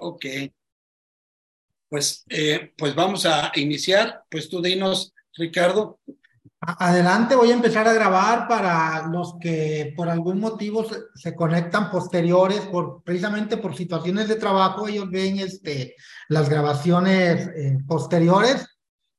Ok. Pues, eh, pues vamos a iniciar. Pues tú dinos, Ricardo. Adelante, voy a empezar a grabar para los que por algún motivo se, conectan posteriores, por, precisamente por situaciones de trabajo, ellos ven este, las grabaciones eh, posteriores.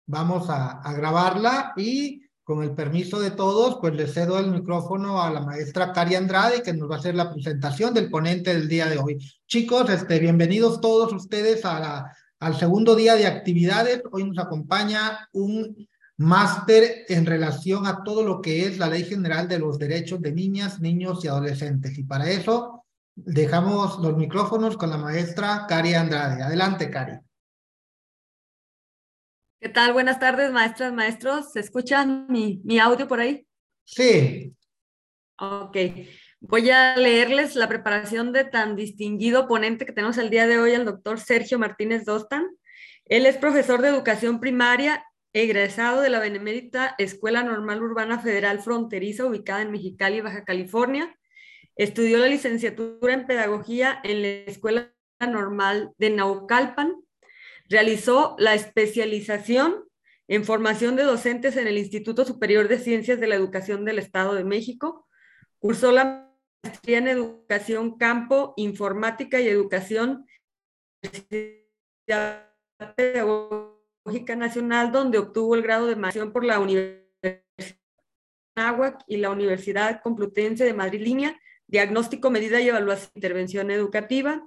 Vamos a, a grabarla y con el permiso de todos, pues le cedo el micrófono a la maestra Cari Andrade, que nos va a hacer la presentación del ponente del día de hoy. Chicos, este, bienvenidos todos ustedes a la, al segundo día de actividades. Hoy nos acompaña un máster en relación a todo lo que es la Ley General de los Derechos de Niñas, Niños y Adolescentes. Y para eso dejamos los micrófonos con la maestra Cari Andrade. Adelante, Cari. ¿Qué tal? Buenas tardes, maestras, maestros. ¿Se escucha mi, mi audio por ahí? Sí. Ok. Voy a leerles la preparación de tan distinguido ponente que tenemos el día de hoy, el doctor Sergio Martínez Dostan. Él es profesor de educación primaria, egresado de la Benemérita Escuela Normal Urbana Federal Fronteriza, ubicada en Mexicali, Baja California. Estudió la licenciatura en pedagogía en la Escuela Normal de Naucalpan Realizó la especialización en formación de docentes en el Instituto Superior de Ciencias de la Educación del Estado de México. Cursó la maestría en Educación Campo, Informática y Educación Pedagógica Nacional, donde obtuvo el grado de maestría por la Universidad de y la Universidad Complutense de Madrid Línea, Diagnóstico, Medida y Evaluación de Intervención Educativa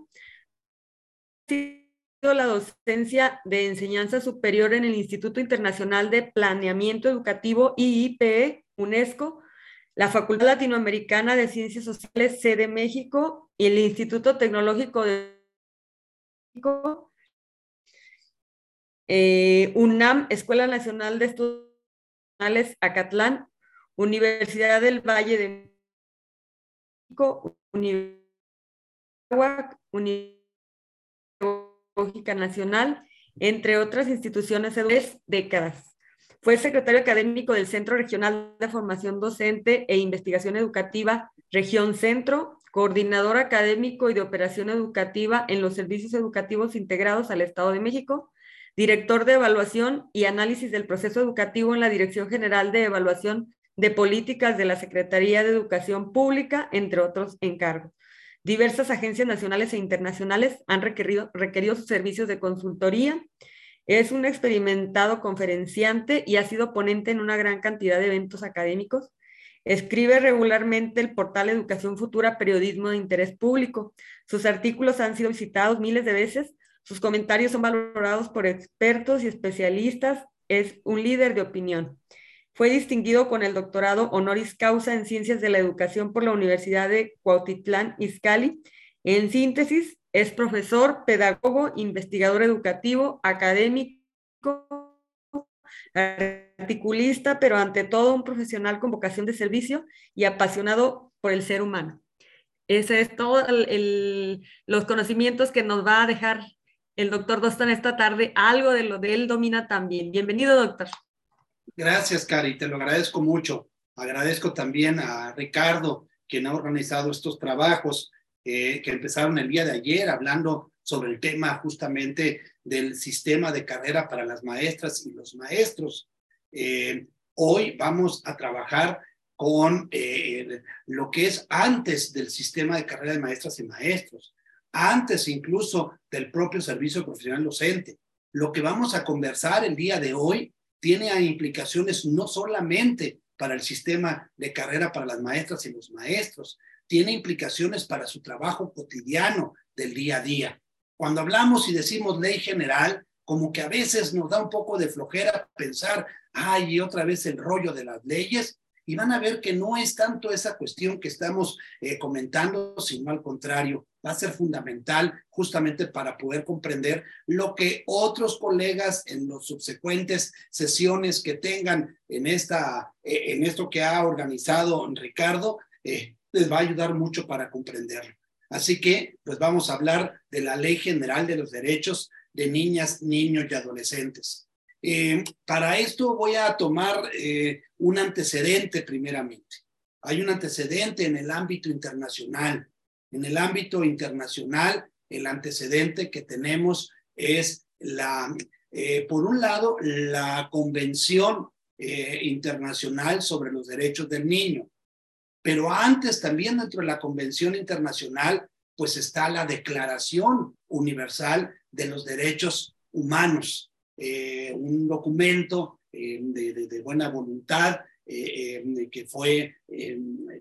la docencia de enseñanza superior en el Instituto Internacional de Planeamiento Educativo IIPE, UNESCO, la Facultad Latinoamericana de Ciencias Sociales, sede México, y el Instituto Tecnológico de México, eh, UNAM, Escuela Nacional de Estudios Acatlán, Universidad del Valle de México, Universidad Nacional, entre otras instituciones tres décadas. Fue secretario académico del Centro Regional de Formación Docente e Investigación Educativa, Región Centro, coordinador académico y de operación educativa en los servicios educativos integrados al Estado de México, director de evaluación y análisis del proceso educativo en la Dirección General de Evaluación de Políticas de la Secretaría de Educación Pública, entre otros encargos. Diversas agencias nacionales e internacionales han requerido, sus servicios de consultoría. Es un experimentado conferenciante y ha sido ponente en una gran cantidad de eventos académicos. Escribe regularmente el portal Educación Futura Periodismo de Interés Público. Sus artículos han sido visitados miles de veces. Sus comentarios son valorados por expertos y especialistas. Es un líder de opinión. Fue distinguido con el doctorado honoris causa en Ciencias de la Educación por la Universidad de Cuautitlán, Izcalli. En síntesis, es profesor, pedagogo, investigador educativo, académico, articulista, pero ante todo un profesional con vocación de servicio y apasionado por el ser humano. Ese es todo los conocimientos que nos va a dejar el doctor Dostan esta tarde. Algo de lo de él domina también. Bienvenido, doctor. Gracias, Cari, te lo agradezco mucho. Agradezco también a Ricardo, quien ha organizado estos trabajos eh, que empezaron el día de ayer hablando sobre el tema justamente del sistema de carrera para las maestras y los maestros. Eh, hoy vamos a trabajar con eh, lo que es antes del sistema de carrera de maestras y maestros, antes incluso del propio servicio profesional docente. Lo que vamos a conversar el día de hoy tiene implicaciones no solamente para el sistema de carrera para las maestras y los maestros, tiene implicaciones para su trabajo cotidiano del día a día. Cuando hablamos y decimos ley general, como que a veces nos da un poco de flojera pensar, ay, otra vez el rollo de las leyes, y van a ver que no es tanto esa cuestión que estamos eh, comentando, sino al contrario, va a ser fundamental justamente para poder comprender lo que otros colegas en los subsecuentes sesiones que tengan en, esta, eh, en esto que ha organizado Ricardo, eh, les va a ayudar mucho para comprenderlo. Así que, pues vamos a hablar de la Ley General de los Derechos de Niñas, Niños y Adolescentes. Eh, para esto voy a tomar eh, un antecedente primeramente. Hay un antecedente en el ámbito internacional. En el ámbito internacional el antecedente que tenemos es la, eh, por un lado, la Convención eh, Internacional sobre los Derechos del Niño, pero antes también dentro de la Convención Internacional, pues está la Declaración Universal de los Derechos Humanos, eh, un documento de, de, buena voluntad que fue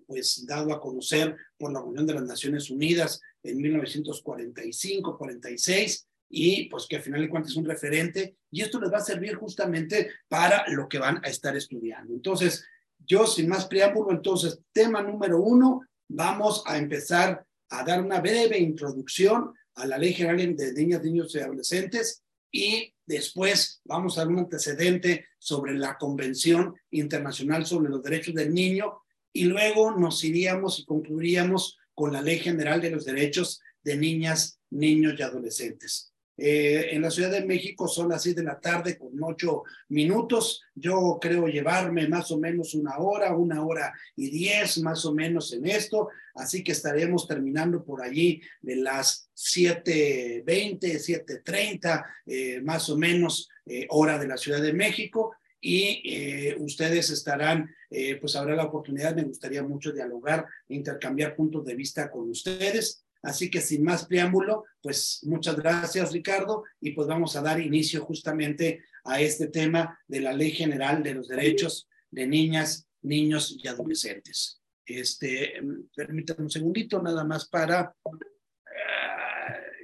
pues dado a conocer por la Unión de las Naciones Unidas en 1945-46 y pues que al final de cuentas es un referente y esto les va a servir justamente para lo que van a estar estudiando. Entonces, yo sin más preámbulo, entonces, tema número uno, vamos a empezar a dar una breve introducción a la Ley General de Niñas, Niños y Adolescentes y después vamos a dar un antecedente sobre la Convención Internacional sobre los Derechos del Niño y luego nos iríamos y concluiríamos con la Ley General de los Derechos de Niñas, Niños y Adolescentes. Eh, en la Ciudad de México son las seis de la tarde con ocho minutos. Yo creo llevarme más o menos una hora, una hora y diez más o menos en esto. Así que estaremos terminando por allí de las siete veinte, siete treinta, eh, más o menos eh, hora de la Ciudad de México. Y ustedes estarán, pues habrá la oportunidad, me gustaría mucho dialogar, intercambiar puntos de vista con ustedes. Así que sin más preámbulo, pues muchas gracias Ricardo y pues vamos a dar inicio justamente a este tema de la Ley General de los Derechos de Niñas, Niños y Adolescentes. Este, permítanme un segundito nada más para, uh,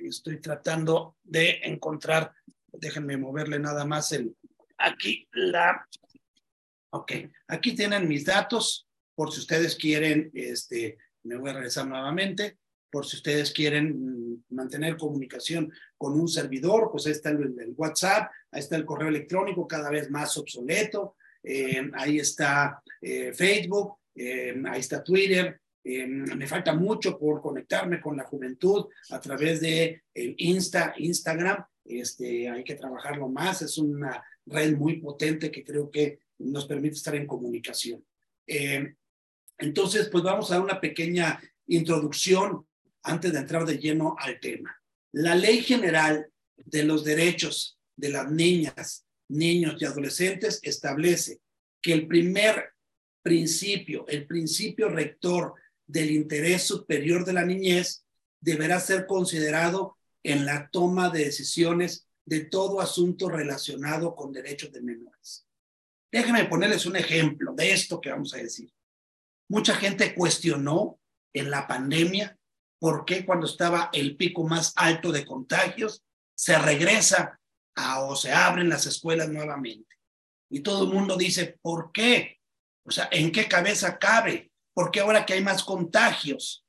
estoy tratando de encontrar, déjenme moverle nada más el, aquí la, ok, aquí tienen mis datos por si ustedes quieren, este, me voy a regresar nuevamente por si ustedes quieren mm, mantener comunicación con un servidor, pues ahí está el, WhatsApp, ahí está el correo electrónico cada vez más obsoleto, eh, ahí está eh, Facebook, eh, ahí está Twitter. me falta mucho por conectarme con la juventud a través de el Insta, Instagram. Este, hay que trabajarlo más, es una red muy potente que creo que nos permite estar en comunicación. entonces, pues vamos a dar una pequeña introducción antes de entrar de lleno al tema. La Ley General de los Derechos de las Niñas, Niños y Adolescentes establece que el primer principio, el principio rector del interés superior de la niñez deberá ser considerado en la toma de decisiones de todo asunto relacionado con derechos de menores. Déjenme ponerles un ejemplo de esto que vamos a decir. Mucha gente cuestionó en la pandemia por qué cuando estaba el pico más alto de contagios se regresa o se abren las escuelas nuevamente. Y todo el mundo dice, ¿por qué? O sea, ¿en qué cabeza cabe? ¿Por qué ahora que hay más contagios?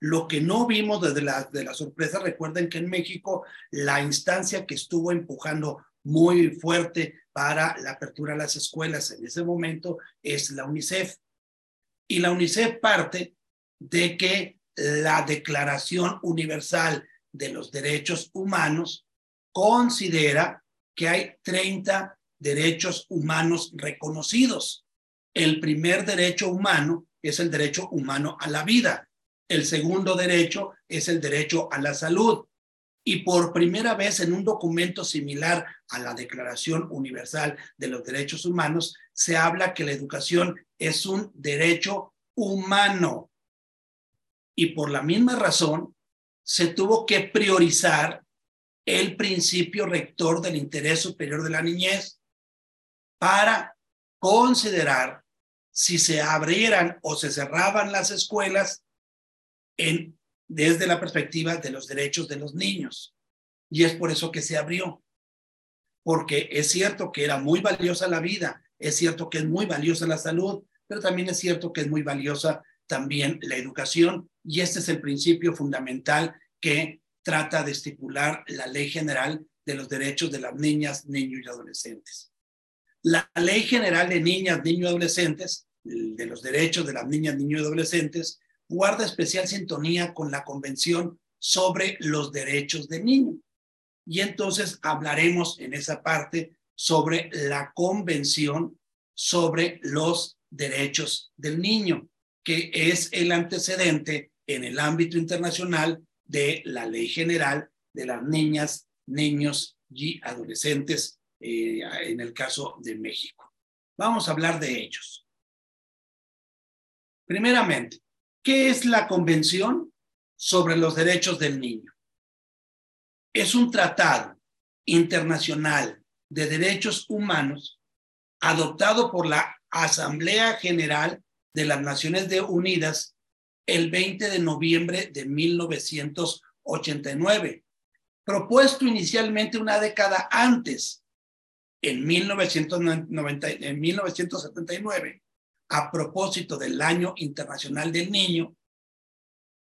Lo que no vimos desde la, de la sorpresa, recuerden que en México la instancia que estuvo empujando muy fuerte para la apertura de las escuelas en ese momento es la UNICEF. Y la UNICEF parte de que la Declaración Universal de los Derechos Humanos considera que hay 30 derechos humanos reconocidos. El primer derecho humano es el derecho humano a la vida. El segundo derecho es el derecho a la salud. Y por primera vez en un documento similar a la Declaración Universal de los Derechos Humanos, se habla que la educación es un derecho humano y por la misma razón se tuvo que priorizar el principio rector del interés superior de la niñez para considerar si se abrieran o se cerraban las escuelas desde la perspectiva de los derechos de los niños. Y es por eso que se abrió. Porque es cierto que era muy valiosa la vida, es cierto que es muy valiosa la salud, pero también es cierto que es muy valiosa también la educación y este es el principio fundamental que trata de estipular la Ley General de los Derechos de las Niñas, Niños y Adolescentes. La Ley General de Niñas, Niños y Adolescentes, de los Derechos de las Niñas, Niños y Adolescentes, guarda especial sintonía con la Convención sobre los Derechos del Niño. Y entonces hablaremos en esa parte sobre la Convención sobre los Derechos del Niño que es el antecedente en el ámbito internacional de la Ley General de las Niñas, Niños y Adolescentes eh, en el caso de México. Vamos a hablar de ellos. Primeramente, ¿qué es la Convención sobre los Derechos del Niño? Es un tratado internacional de derechos humanos adoptado por la Asamblea General de las Naciones Unidas el 20 de noviembre de 1989, propuesto inicialmente una década antes, en, 1990, en 1979, a propósito del Año Internacional del Niño,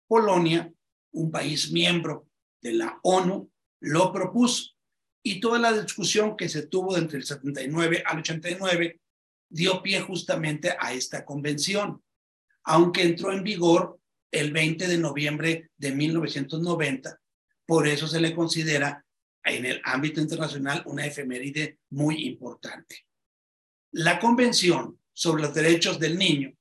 Polonia, un país miembro de la ONU, lo propuso. Y toda la discusión que se tuvo entre el 79 al 89 dio pie justamente a esta convención, aunque entró en vigor el 20 de noviembre de 1990. Por eso se le considera en el ámbito internacional una efeméride muy importante. La Convención sobre los Derechos del Niño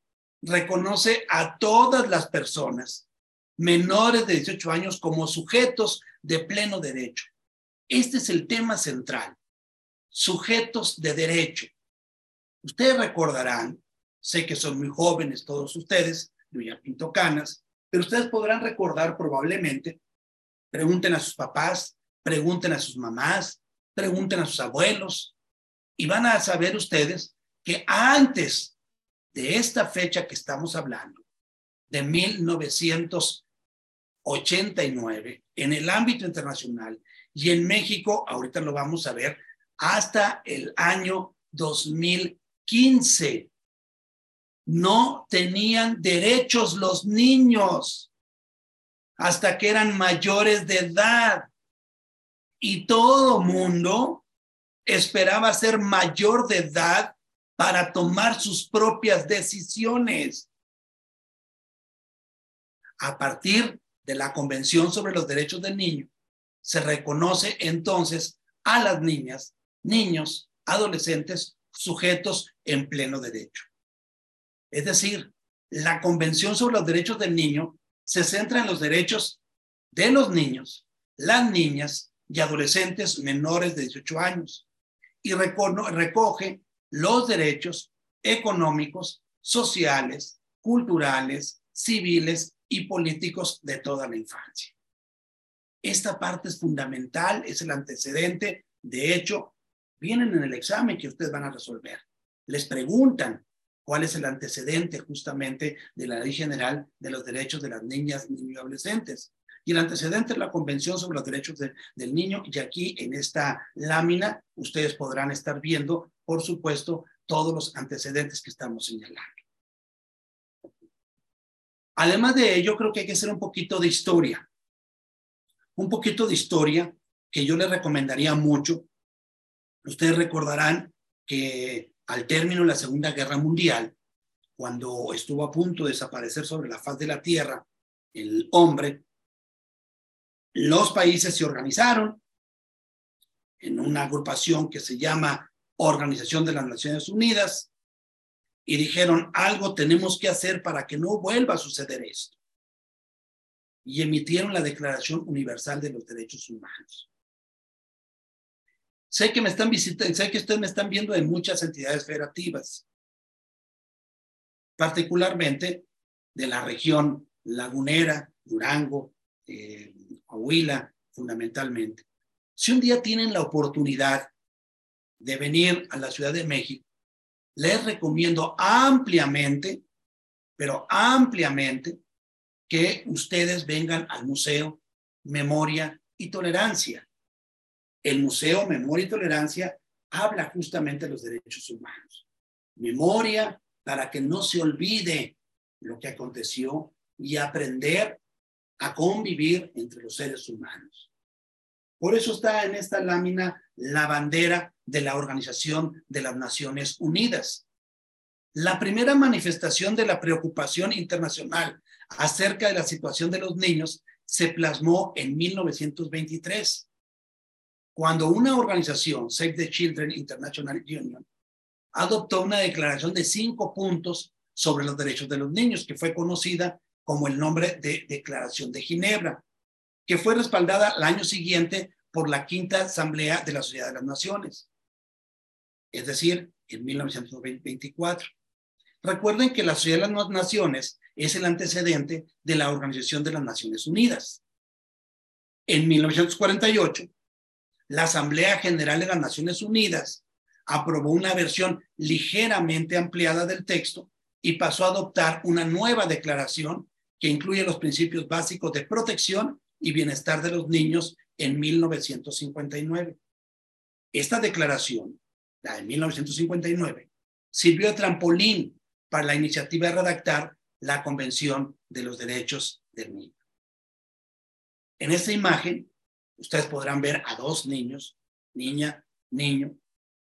reconoce a todas las personas menores de 18 años como sujetos de pleno derecho. Este es el tema central, sujetos de derecho. Ustedes recordarán, sé que son muy jóvenes todos ustedes, yo ya pinto canas, pero ustedes podrán recordar probablemente, pregunten a sus papás, pregunten a sus mamás, pregunten a sus abuelos, y van a saber ustedes que antes de esta fecha que estamos hablando, de 1989, en el ámbito internacional y en México, ahorita lo vamos a ver, hasta el año 2000 15. No tenían derechos los niños hasta que eran mayores de edad. Y todo mundo esperaba ser mayor de edad para tomar sus propias decisiones. A partir de la Convención sobre los Derechos del Niño, se reconoce entonces a las niñas, niños, adolescentes sujetos en pleno derecho. Es decir, la Convención sobre los Derechos del Niño se centra en los derechos de los niños, las niñas y adolescentes menores de 18 años y recoge los derechos económicos, sociales, culturales, civiles y políticos de toda la infancia. Esta parte es fundamental, es el antecedente. De hecho, vienen en el examen que ustedes van a resolver. Les preguntan cuál es el antecedente justamente de la Ley General de los Derechos de las Niñas, Niños y Adolescentes. Y el antecedente es la Convención sobre los Derechos del Niño. Y aquí en esta lámina ustedes podrán estar viendo, por supuesto, todos los antecedentes que estamos señalando. Además de ello, creo que hay que hacer un poquito de historia. Un poquito de historia que yo les recomendaría mucho Ustedes recordarán que al término de la Segunda Guerra Mundial, cuando estuvo a punto de desaparecer sobre la faz de la Tierra el hombre, los países se organizaron en una agrupación que se llama Organización de las Naciones Unidas y dijeron, algo tenemos que hacer para que no vuelva a suceder esto. Y emitieron la Declaración Universal de los Derechos Humanos. Sé que me están visitando, sé que ustedes me están viendo en muchas entidades federativas, particularmente de la región lagunera, Durango, eh, Coahuila, fundamentalmente. Si un día tienen la oportunidad de venir a la Ciudad de México, les recomiendo ampliamente, pero ampliamente, que ustedes vengan al Museo Memoria y Tolerancia el Museo Memoria y Tolerancia habla justamente de los derechos humanos. Memoria para que no se olvide lo que aconteció y aprender a convivir entre los seres humanos. Por eso está en esta lámina la bandera de la Organización de las Naciones Unidas. La primera manifestación de la preocupación internacional acerca de la situación de los niños se plasmó en 1923 cuando una organización, Save the Children International Union, adoptó una declaración de cinco puntos sobre los derechos de los niños, que fue conocida como el nombre de Declaración de Ginebra. que fue respaldada el año siguiente por la Quinta Asamblea de la Sociedad de las Naciones, es decir, en 1924. Recuerden que la Sociedad de las Naciones es el antecedente de la Organización de las Naciones Unidas. En 1948, la Asamblea General de las Naciones Unidas aprobó una versión ligeramente ampliada del texto y pasó a adoptar una nueva declaración que incluye los principios básicos de protección y bienestar de los niños en 1959. Esta declaración, la de 1959, sirvió de trampolín para la iniciativa de redactar la Convención de los Derechos del Niño. En esta imagen, ustedes podrán ver a dos niños, niña, niño,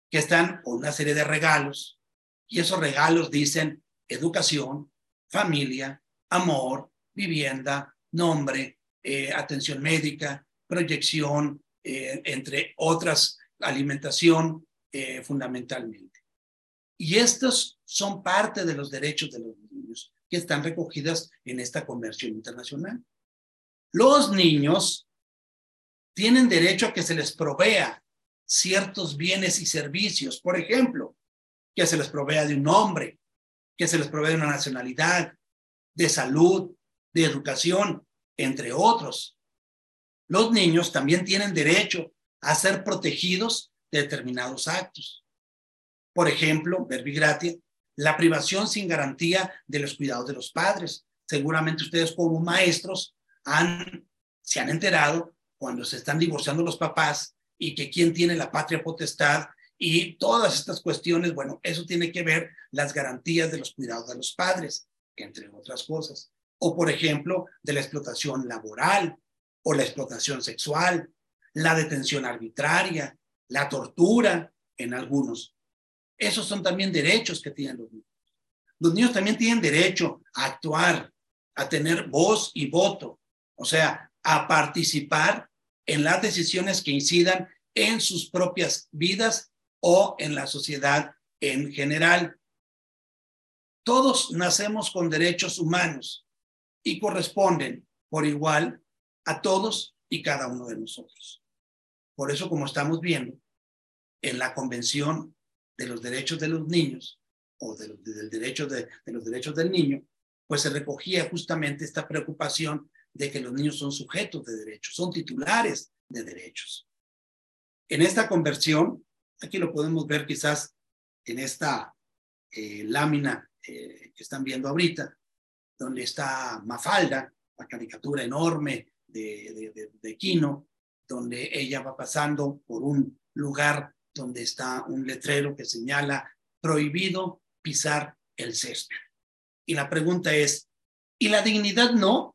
que están con una serie de regalos y esos regalos dicen educación, familia, amor, vivienda, nombre, eh, atención médica, proyección, eh, entre otras, alimentación eh, fundamentalmente. Y estos son parte de los derechos de los niños que están recogidas en esta convención internacional. Los niños tienen derecho a que se les provea ciertos bienes y servicios, por ejemplo, que se les provea de un nombre, que se les provea de una nacionalidad, de salud, de educación, entre otros. Los niños también tienen derecho a ser protegidos de determinados actos. Por ejemplo, verbigratia, la privación sin garantía de los cuidados de los padres. Seguramente ustedes como maestros han, se han enterado cuando se están divorciando los papás y que quién tiene la patria potestad y todas estas cuestiones, bueno, eso tiene que ver las garantías de los cuidados de los padres, entre otras cosas. O, por ejemplo, de la explotación laboral o la explotación sexual, la detención arbitraria, la tortura en algunos. Esos son también derechos que tienen los niños. Los niños también tienen derecho a actuar, a tener voz y voto, o sea, a participar en las decisiones que incidan en sus propias vidas o en la sociedad en general. Todos nacemos con derechos humanos y corresponden por igual a todos y cada uno de nosotros. Por eso, como estamos viendo, en la Convención de los Derechos de los Niños o del derecho de, de los derechos del niño, pues se recogía justamente esta preocupación de que los niños son sujetos de derechos, son titulares de derechos. En esta conversión, aquí lo podemos ver quizás en esta eh, lámina eh, que están viendo ahorita, donde está Mafalda, la caricatura enorme de, de, de Quino, donde ella va pasando por un lugar donde está un letrero que señala prohibido pisar el césped. Y la pregunta es, ¿y la dignidad no?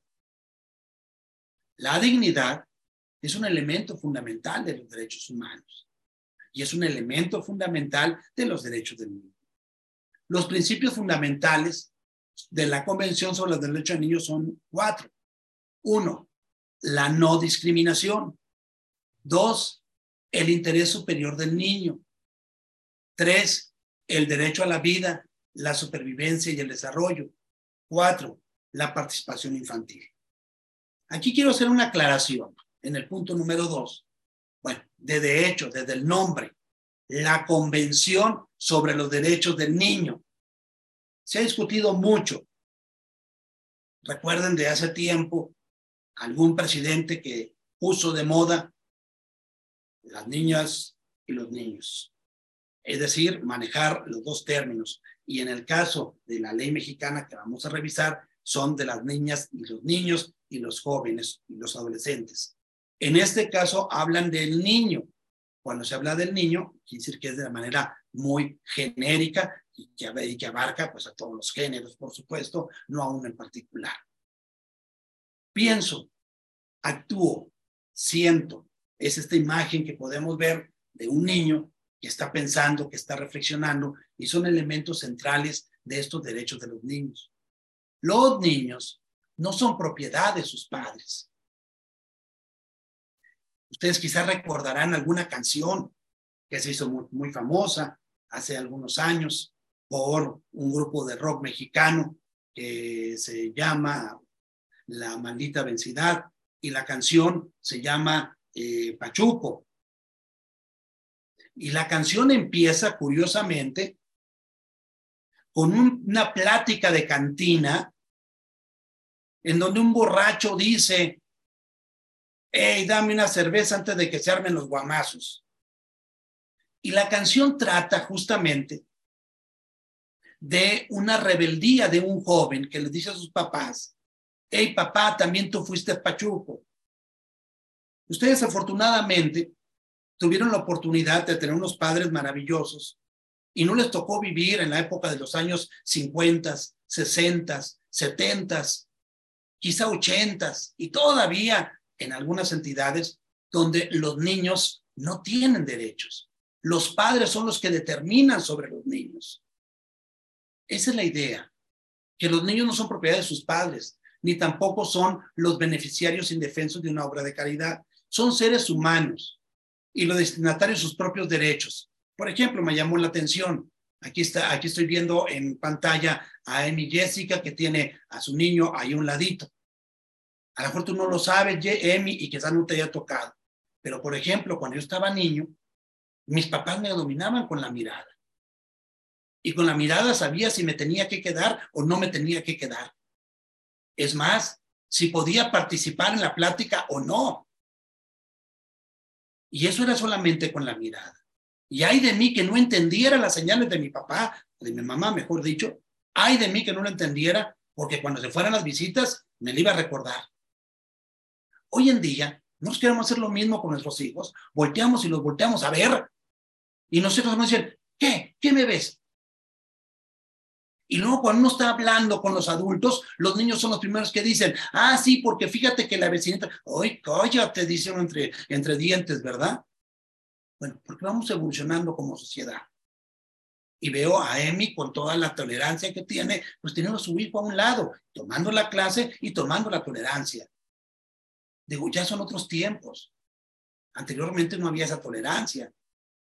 La dignidad es un elemento fundamental de los derechos humanos y es un elemento fundamental de los derechos del niño. Los principios fundamentales de la Convención sobre los Derechos del Niño son cuatro. Uno, la no discriminación. Dos, el interés superior del niño. Tres, el derecho a la vida, la supervivencia y el desarrollo. Cuatro, la participación infantil. Aquí quiero hacer una aclaración en el punto número dos. Bueno, de hecho, desde el nombre, la Convención sobre los Derechos del Niño. Se ha discutido mucho. Recuerden de hace tiempo algún presidente que puso de moda las niñas y los niños. Es decir, manejar los dos términos. Y en el caso de la ley mexicana que vamos a revisar, son de las niñas y los niños y los jóvenes y los adolescentes. En este caso hablan del niño. Cuando se habla del niño, quiere decir que es de la manera muy genérica y que, que abarca pues, a todos los géneros, por supuesto, no a uno en particular. Pienso, actúo, siento. Es esta imagen que podemos ver de un niño que está pensando, que está reflexionando, y son elementos centrales de estos derechos de los niños. Los niños no son propiedad de sus padres. Ustedes quizás recordarán alguna canción que se hizo muy, famosa hace algunos años por un grupo de rock mexicano que se llama La Maldita Vencidad, y la canción se llama eh, Pachuco. Y la canción empieza, curiosamente, con una plática de cantina en donde un borracho dice, hey, dame una cerveza antes de que se armen los guamazos. Y la canción trata justamente de una rebeldía de un joven que le dice a sus papás, hey papá, también tú fuiste Pachuco. Ustedes afortunadamente tuvieron la oportunidad de tener unos padres maravillosos y no les tocó vivir en la época de los años 50, 60, 70, quizá 80 y todavía en algunas entidades donde los niños no tienen derechos. Los padres son los que determinan sobre los niños. Esa es la idea, que los niños no son propiedad de sus padres, ni tampoco son los beneficiarios indefensos de una obra de caridad. Son seres humanos y los destinatarios sus propios derechos. Por ejemplo, me llamó la atención. Aquí está, aquí estoy viendo en pantalla a Amy Jessica que tiene a su niño ahí un ladito. A lo mejor tú no lo sabes, Emi, y quizás no te haya tocado. Pero, por ejemplo, cuando yo estaba niño, mis papás me dominaban con la mirada. Y con la mirada sabía si me tenía que quedar o no me tenía que quedar. Es más, si podía participar en la plática o no. Y eso era solamente con la mirada. Y hay de mí que no entendiera las señales de mi papá, de mi mamá, mejor dicho. Hay de mí que no lo entendiera, porque cuando se fueran las visitas, me lo iba a recordar. Hoy en día, nos queremos hacer lo mismo con nuestros hijos. Volteamos y los volteamos a ver. Y nosotros nos dicen, ¿qué? ¿Qué me ves? Y luego cuando uno está hablando con los adultos, los niños son los primeros que dicen, ah, sí, porque fíjate que la vecinita, ¡ay, cállate! Dicen entre dientes, ¿verdad? Bueno, porque vamos evolucionando como sociedad. Y veo a Emi con toda la tolerancia que tiene, pues teniendo a su hijo a un lado, tomando la clase y tomando la tolerancia. Digo, ya son otros tiempos. Anteriormente no había esa tolerancia.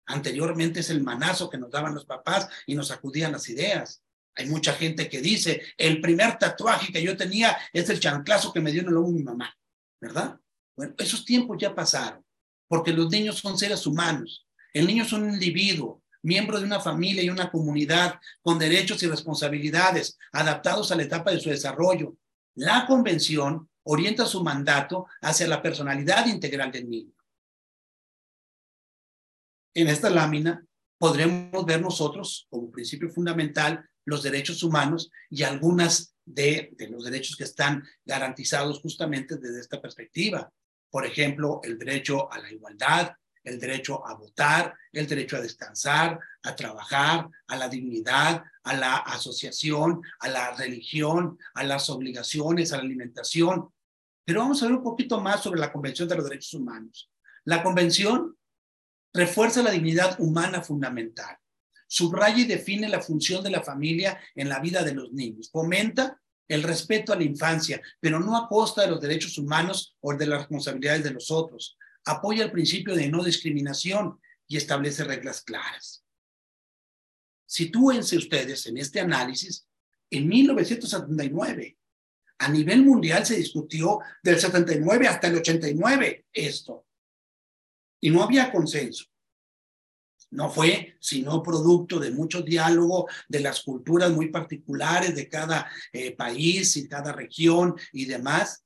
Anteriormente es el manazo que nos daban los papás y nos sacudían las ideas. Hay mucha gente que dice, el primer tatuaje que yo tenía es el chanclazo que me dio en el lomo mi mamá, ¿verdad? Bueno, esos tiempos ya pasaron, porque los niños son seres humanos. El niño es un individuo, miembro de una familia y una comunidad con derechos y responsabilidades adaptados a la etapa de su desarrollo. La convención orienta su mandato hacia la personalidad integral del niño. En esta lámina podremos ver nosotros como principio fundamental los derechos humanos y algunas de, los derechos que están garantizados justamente desde esta perspectiva. Por ejemplo, el derecho a la igualdad, el derecho a votar, el derecho a descansar, a trabajar, a la dignidad, a la asociación, a la religión, a las obligaciones, a la alimentación. Pero vamos a ver un poquito más sobre la Convención de los Derechos Humanos. La Convención refuerza la dignidad humana fundamental subraya y define la función de la familia en la vida de los niños, fomenta el respeto a la infancia, pero no a costa de los derechos humanos o de las responsabilidades de los otros, apoya el principio de no discriminación y establece reglas claras. Sitúense ustedes en este análisis en 1979. A nivel mundial se discutió del 79 hasta el 89 esto. Y no había consenso. No fue sino producto de mucho diálogo de las culturas muy particulares de cada eh, país y cada región y demás.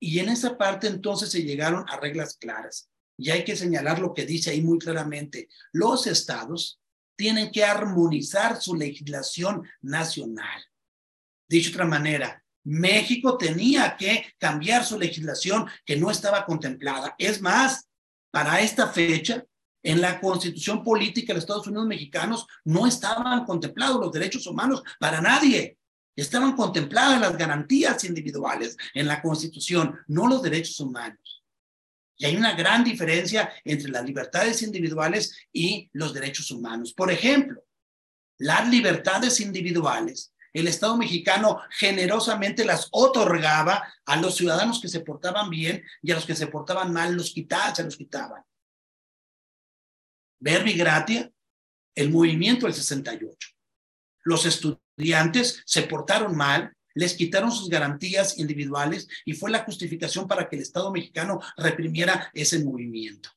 Y en esa parte entonces se llegaron a reglas claras. Y hay que señalar lo que dice ahí muy claramente. Los estados tienen que armonizar su legislación nacional. Dicho de otra manera, México tenía que cambiar su legislación que no estaba contemplada. Es más, para esta fecha, en la constitución política de los Estados Unidos mexicanos no estaban contemplados los derechos humanos para nadie. Estaban contempladas las garantías individuales en la constitución, no los derechos humanos. Y hay una gran diferencia entre las libertades individuales y los derechos humanos. Por ejemplo, las libertades individuales, el Estado mexicano generosamente las otorgaba a los ciudadanos que se portaban bien y a los que se portaban mal los quitaba, se los quitaban. Verbi Gratia, el movimiento del 68. Los estudiantes se portaron mal, les quitaron sus garantías individuales y fue la justificación para que el Estado mexicano reprimiera ese movimiento.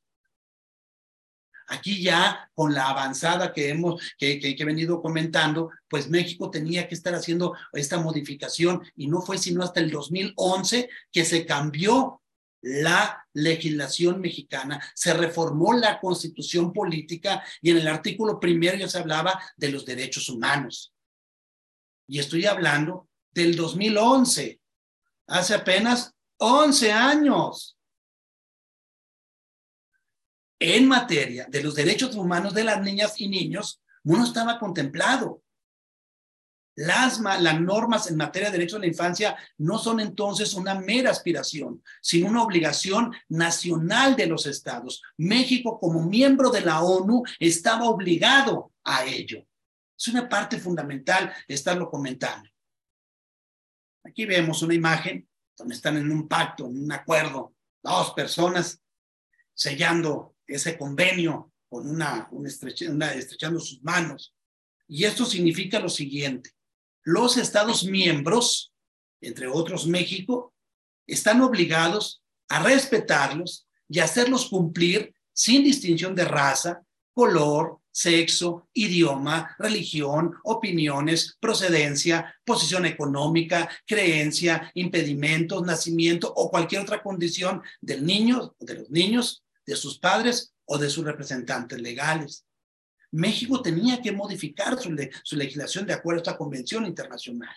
Aquí ya con la avanzada que hemos, que, que, he venido comentando, pues México tenía que estar haciendo esta modificación y no fue sino hasta el 2011 que se cambió la legislación mexicana, se reformó la constitución política y en el artículo primero ya se hablaba de los derechos humanos. Y estoy hablando del 2011, hace apenas 11 años. En materia de los derechos humanos de las niñas y niños, no estaba contemplado. Las, normas en materia de derechos de la infancia no son entonces una mera aspiración, sino una obligación nacional de los estados. México, como miembro de la ONU, estaba obligado a ello. Es una parte fundamental estarlo comentando. Aquí vemos una imagen donde están en un pacto, en un acuerdo, dos personas sellando ese convenio con una, estrechando sus manos. Y esto significa lo siguiente. Los Estados miembros, entre otros México, están obligados a respetarlos y hacerlos cumplir sin distinción de raza, color, sexo, idioma, religión, opiniones, procedencia, posición económica, creencia, impedimentos, nacimiento o cualquier otra condición del niño, de los niños, de sus padres o de sus representantes legales. México tenía que modificar su, su legislación de acuerdo a esta convención internacional.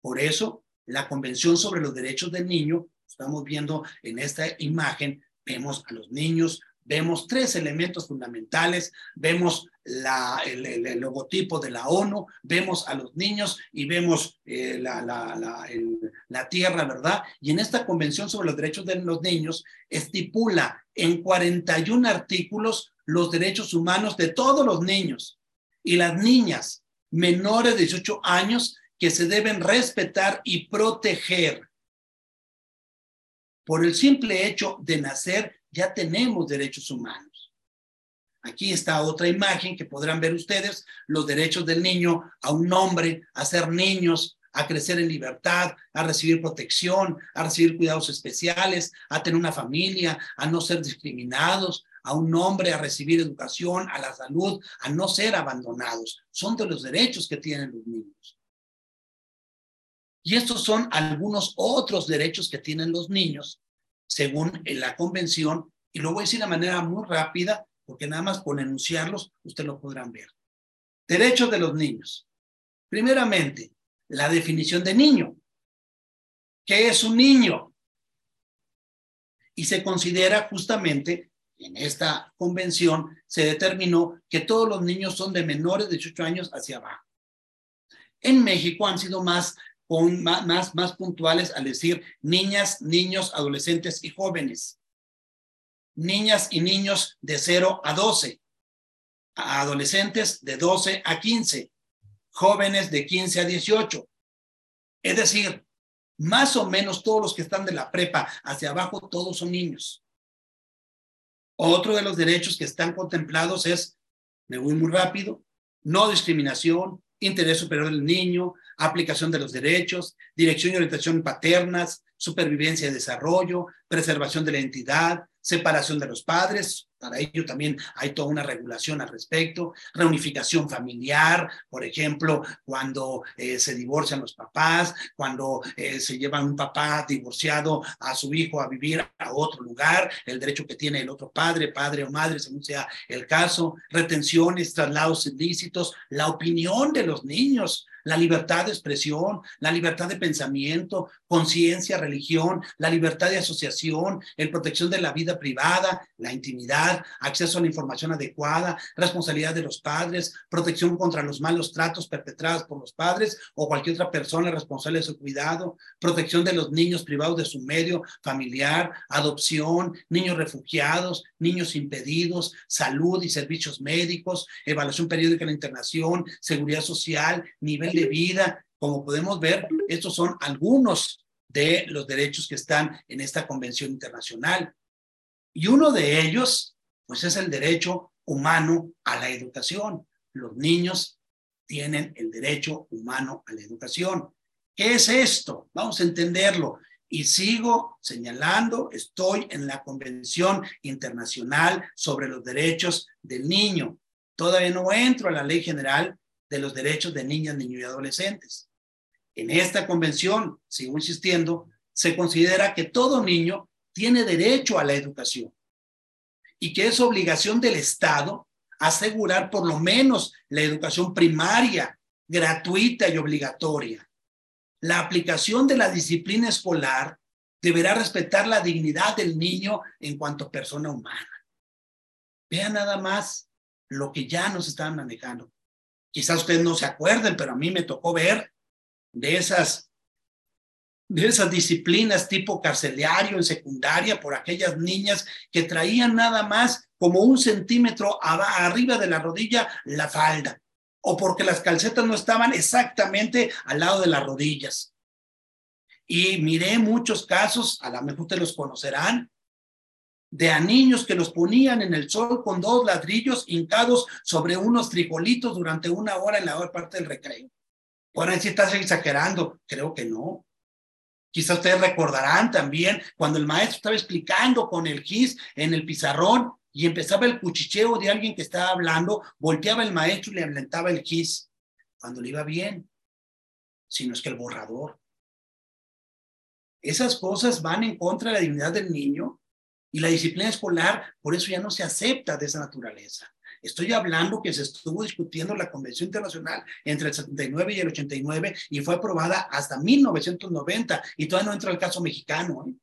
Por eso, la Convención sobre los Derechos del Niño, estamos viendo en esta imagen, vemos a los niños, vemos tres elementos fundamentales, vemos el, logotipo de la ONU, vemos a los niños y vemos eh, la, la, la, tierra, ¿verdad? Y en esta Convención sobre los Derechos de los Niños estipula en 41 artículos los derechos humanos de todos los niños y las niñas menores de 18 años que se deben respetar y proteger por el simple hecho de nacer ya tenemos derechos humanos. Aquí está otra imagen que podrán ver ustedes, los derechos del niño a un hombre, a ser niños, a crecer en libertad, a recibir protección, a recibir cuidados especiales, a tener una familia, a no ser discriminados, a un hombre a recibir educación, a la salud, a no ser abandonados. Son de los derechos que tienen los niños. Y estos son algunos otros derechos que tienen los niños según la convención, y lo voy a decir de manera muy rápida, porque nada más por enunciarlos, ustedes lo podrán ver. Derechos de los niños. Primeramente, la definición de niño. ¿Qué es un niño? Y se considera justamente, en esta convención, se determinó que todos los niños son de menores de 18 años hacia abajo. En México han sido más más, más, puntuales al decir niñas, niños, adolescentes y jóvenes. Niñas y niños de 0 a 12. Adolescentes de 12 a 15. Jóvenes de 15 a 18. Es decir, más o menos todos los que están de la prepa hacia abajo, todos son niños. Otro de los derechos que están contemplados es, me voy muy rápido, no discriminación, interés superior del niño, aplicación de los derechos, dirección y orientación paternas, supervivencia y desarrollo, preservación de la entidad, separación de los padres, para ello también hay toda una regulación al respecto, reunificación familiar, por ejemplo, cuando eh, se divorcian los papás, cuando eh, se llevan un papá divorciado a su hijo a vivir a otro lugar, el derecho que tiene el otro padre, padre o madre, según sea el caso, retenciones, traslados ilícitos, la opinión de los niños, la libertad de expresión, la libertad de pensamiento, conciencia, religión, la libertad de asociación, el protección de la vida privada, la intimidad, acceso a la información adecuada, responsabilidad de los padres, protección contra los malos tratos perpetrados por los padres o cualquier otra persona responsable de su cuidado, protección de los niños privados de su medio familiar, adopción, niños refugiados, niños impedidos, salud y servicios médicos, evaluación periódica de la internación, seguridad social, nivel de vida. Como podemos ver, estos son algunos de los derechos que están en esta convención internacional. Y uno de ellos, pues es el derecho humano a la educación. Los niños tienen el derecho humano a la educación. ¿Qué es esto? Vamos a entenderlo. Y sigo señalando, estoy en la Convención Internacional sobre los Derechos del Niño. Todavía no entro a la Ley General de los Derechos de Niñas, Niños y Adolescentes. En esta convención, sigo insistiendo, se considera que todo niño tiene derecho a la educación y que es obligación del Estado asegurar por lo menos la educación primaria, gratuita y obligatoria. La aplicación de la disciplina escolar deberá respetar la dignidad del niño en cuanto persona humana. Vean nada más lo que ya nos están manejando. Quizás ustedes no se acuerden, pero a mí me tocó ver de esas de esas disciplinas tipo carcelario en secundaria por aquellas niñas que traían nada más como un centímetro arriba de la rodilla la falda o porque las calcetas no estaban exactamente al lado de las rodillas. Y miré muchos casos, a lo mejor ustedes los conocerán, de a niños que los ponían en el sol con dos ladrillos hincados sobre unos frijolitos durante una hora en la parte del recreo. Ahora si estás exagerando, creo que no. Quizá ustedes recordarán también cuando el maestro estaba explicando con el GIS en el pizarrón y empezaba el cuchicheo de alguien que estaba hablando, volteaba el maestro y le alentaba el GIS cuando le iba bien, sino es que el borrador. Esas cosas van en contra de la dignidad del niño y la disciplina escolar, por eso ya no se acepta de esa naturaleza. Estoy hablando que se estuvo discutiendo la Convención Internacional entre el 79 y el 89 y fue aprobada hasta 1990 y todavía no entra el caso mexicano. ¿eh?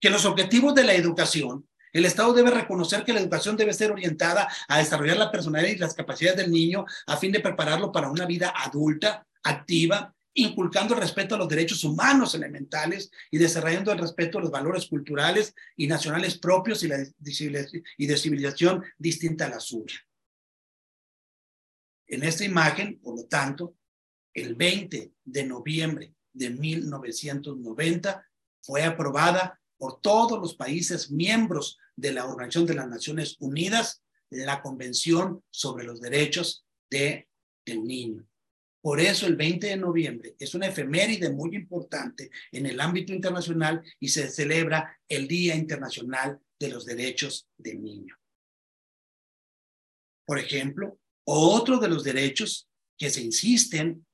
Que los objetivos de la educación, el Estado debe reconocer que la educación debe ser orientada a desarrollar la personalidad y las capacidades del niño a fin de prepararlo para una vida adulta, activa, inculcando el respeto a los derechos humanos elementales y desarrollando el respeto a los valores culturales y nacionales propios y, la, y de civilización distinta a la suya. En esta imagen, por lo tanto, el 20 de noviembre de 1990 fue aprobada por todos los países miembros de la Organización de las Naciones Unidas la Convención sobre los Derechos del Niño. Por eso el 20 de noviembre es una efeméride muy importante en el ámbito internacional y se celebra el Día Internacional de los Derechos del Niño. Por ejemplo, otro de los derechos que se insisten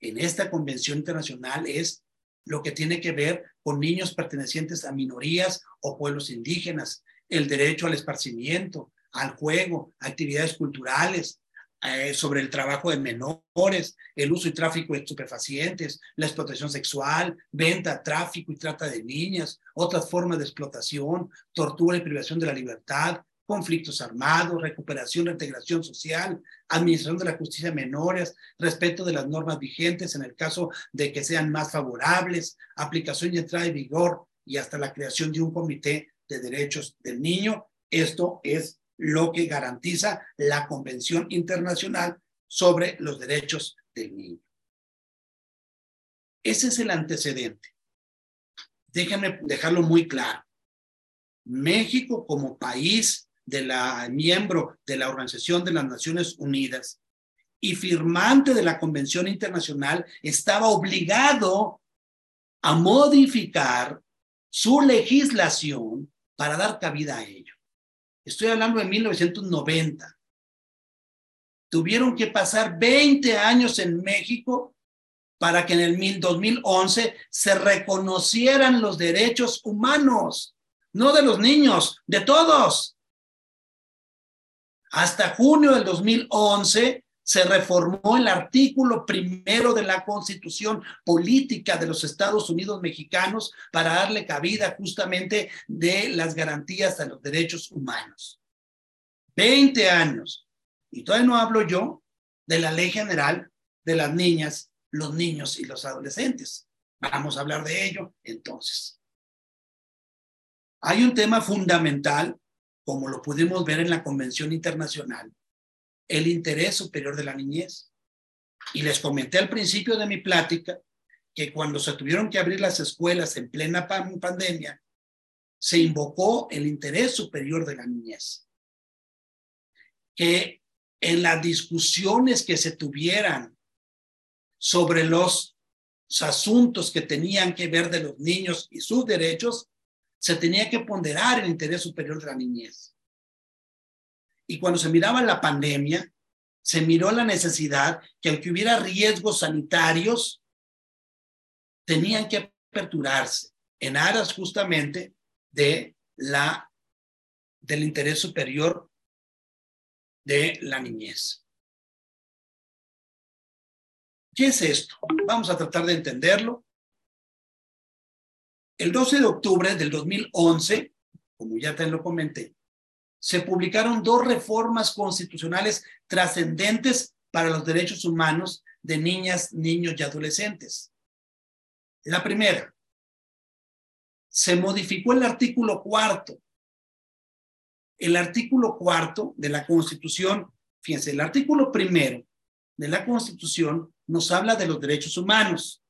en esta convención internacional es lo que tiene que ver con niños pertenecientes a minorías o pueblos indígenas, el derecho al esparcimiento, al juego, actividades culturales, eh, sobre el trabajo de menores, el uso y tráfico de estupefacientes, la explotación sexual, venta, tráfico y trata de niñas, otras formas de explotación, tortura y privación de la libertad, conflictos armados, recuperación, reintegración social, administración de la justicia de menores, respeto de las normas vigentes en el caso de que sean más favorables, aplicación y entrada en vigor y hasta la creación de un comité de derechos del niño. Esto es lo que garantiza la Convención Internacional sobre los Derechos del Niño. Ese es el antecedente. Déjenme dejarlo muy claro. México como país de la miembro de la Organización de las Naciones Unidas y firmante de la Convención Internacional estaba obligado a modificar su legislación para dar cabida a ello. Estoy hablando de 1990. Tuvieron que pasar 20 años en México para que en el 2011 se reconocieran los derechos humanos, no de los niños, de todos. Hasta junio del 2011 se reformó el artículo primero de la Constitución Política de los Estados Unidos Mexicanos para darle cabida justamente de las garantías a los derechos humanos. Veinte años. Y todavía no hablo yo de la ley general de las niñas, los niños y los adolescentes. Vamos a hablar de ello entonces. Hay un tema fundamental, como lo pudimos ver en la Convención Internacional, el interés superior de la niñez. Y les comenté al principio de mi plática que cuando se tuvieron que abrir las escuelas en plena pandemia, se invocó el interés superior de la niñez. Que en las discusiones que se tuvieran sobre los asuntos que tenían que ver de los niños y sus derechos, se tenía que ponderar el interés superior de la niñez. Y cuando se miraba la pandemia, se miró la necesidad que aunque hubiera riesgos sanitarios, tenían que aperturarse en aras justamente de la, del interés superior de la niñez. ¿Qué es esto? Vamos a tratar de entenderlo. El 12 de octubre del 2011, como ya te lo comenté, se publicaron dos reformas constitucionales trascendentes para los derechos humanos de niñas, niños y adolescentes. La primera, se modificó el artículo cuarto. El artículo cuarto de la Constitución, fíjense, el artículo primero de la Constitución nos habla de los derechos humanos.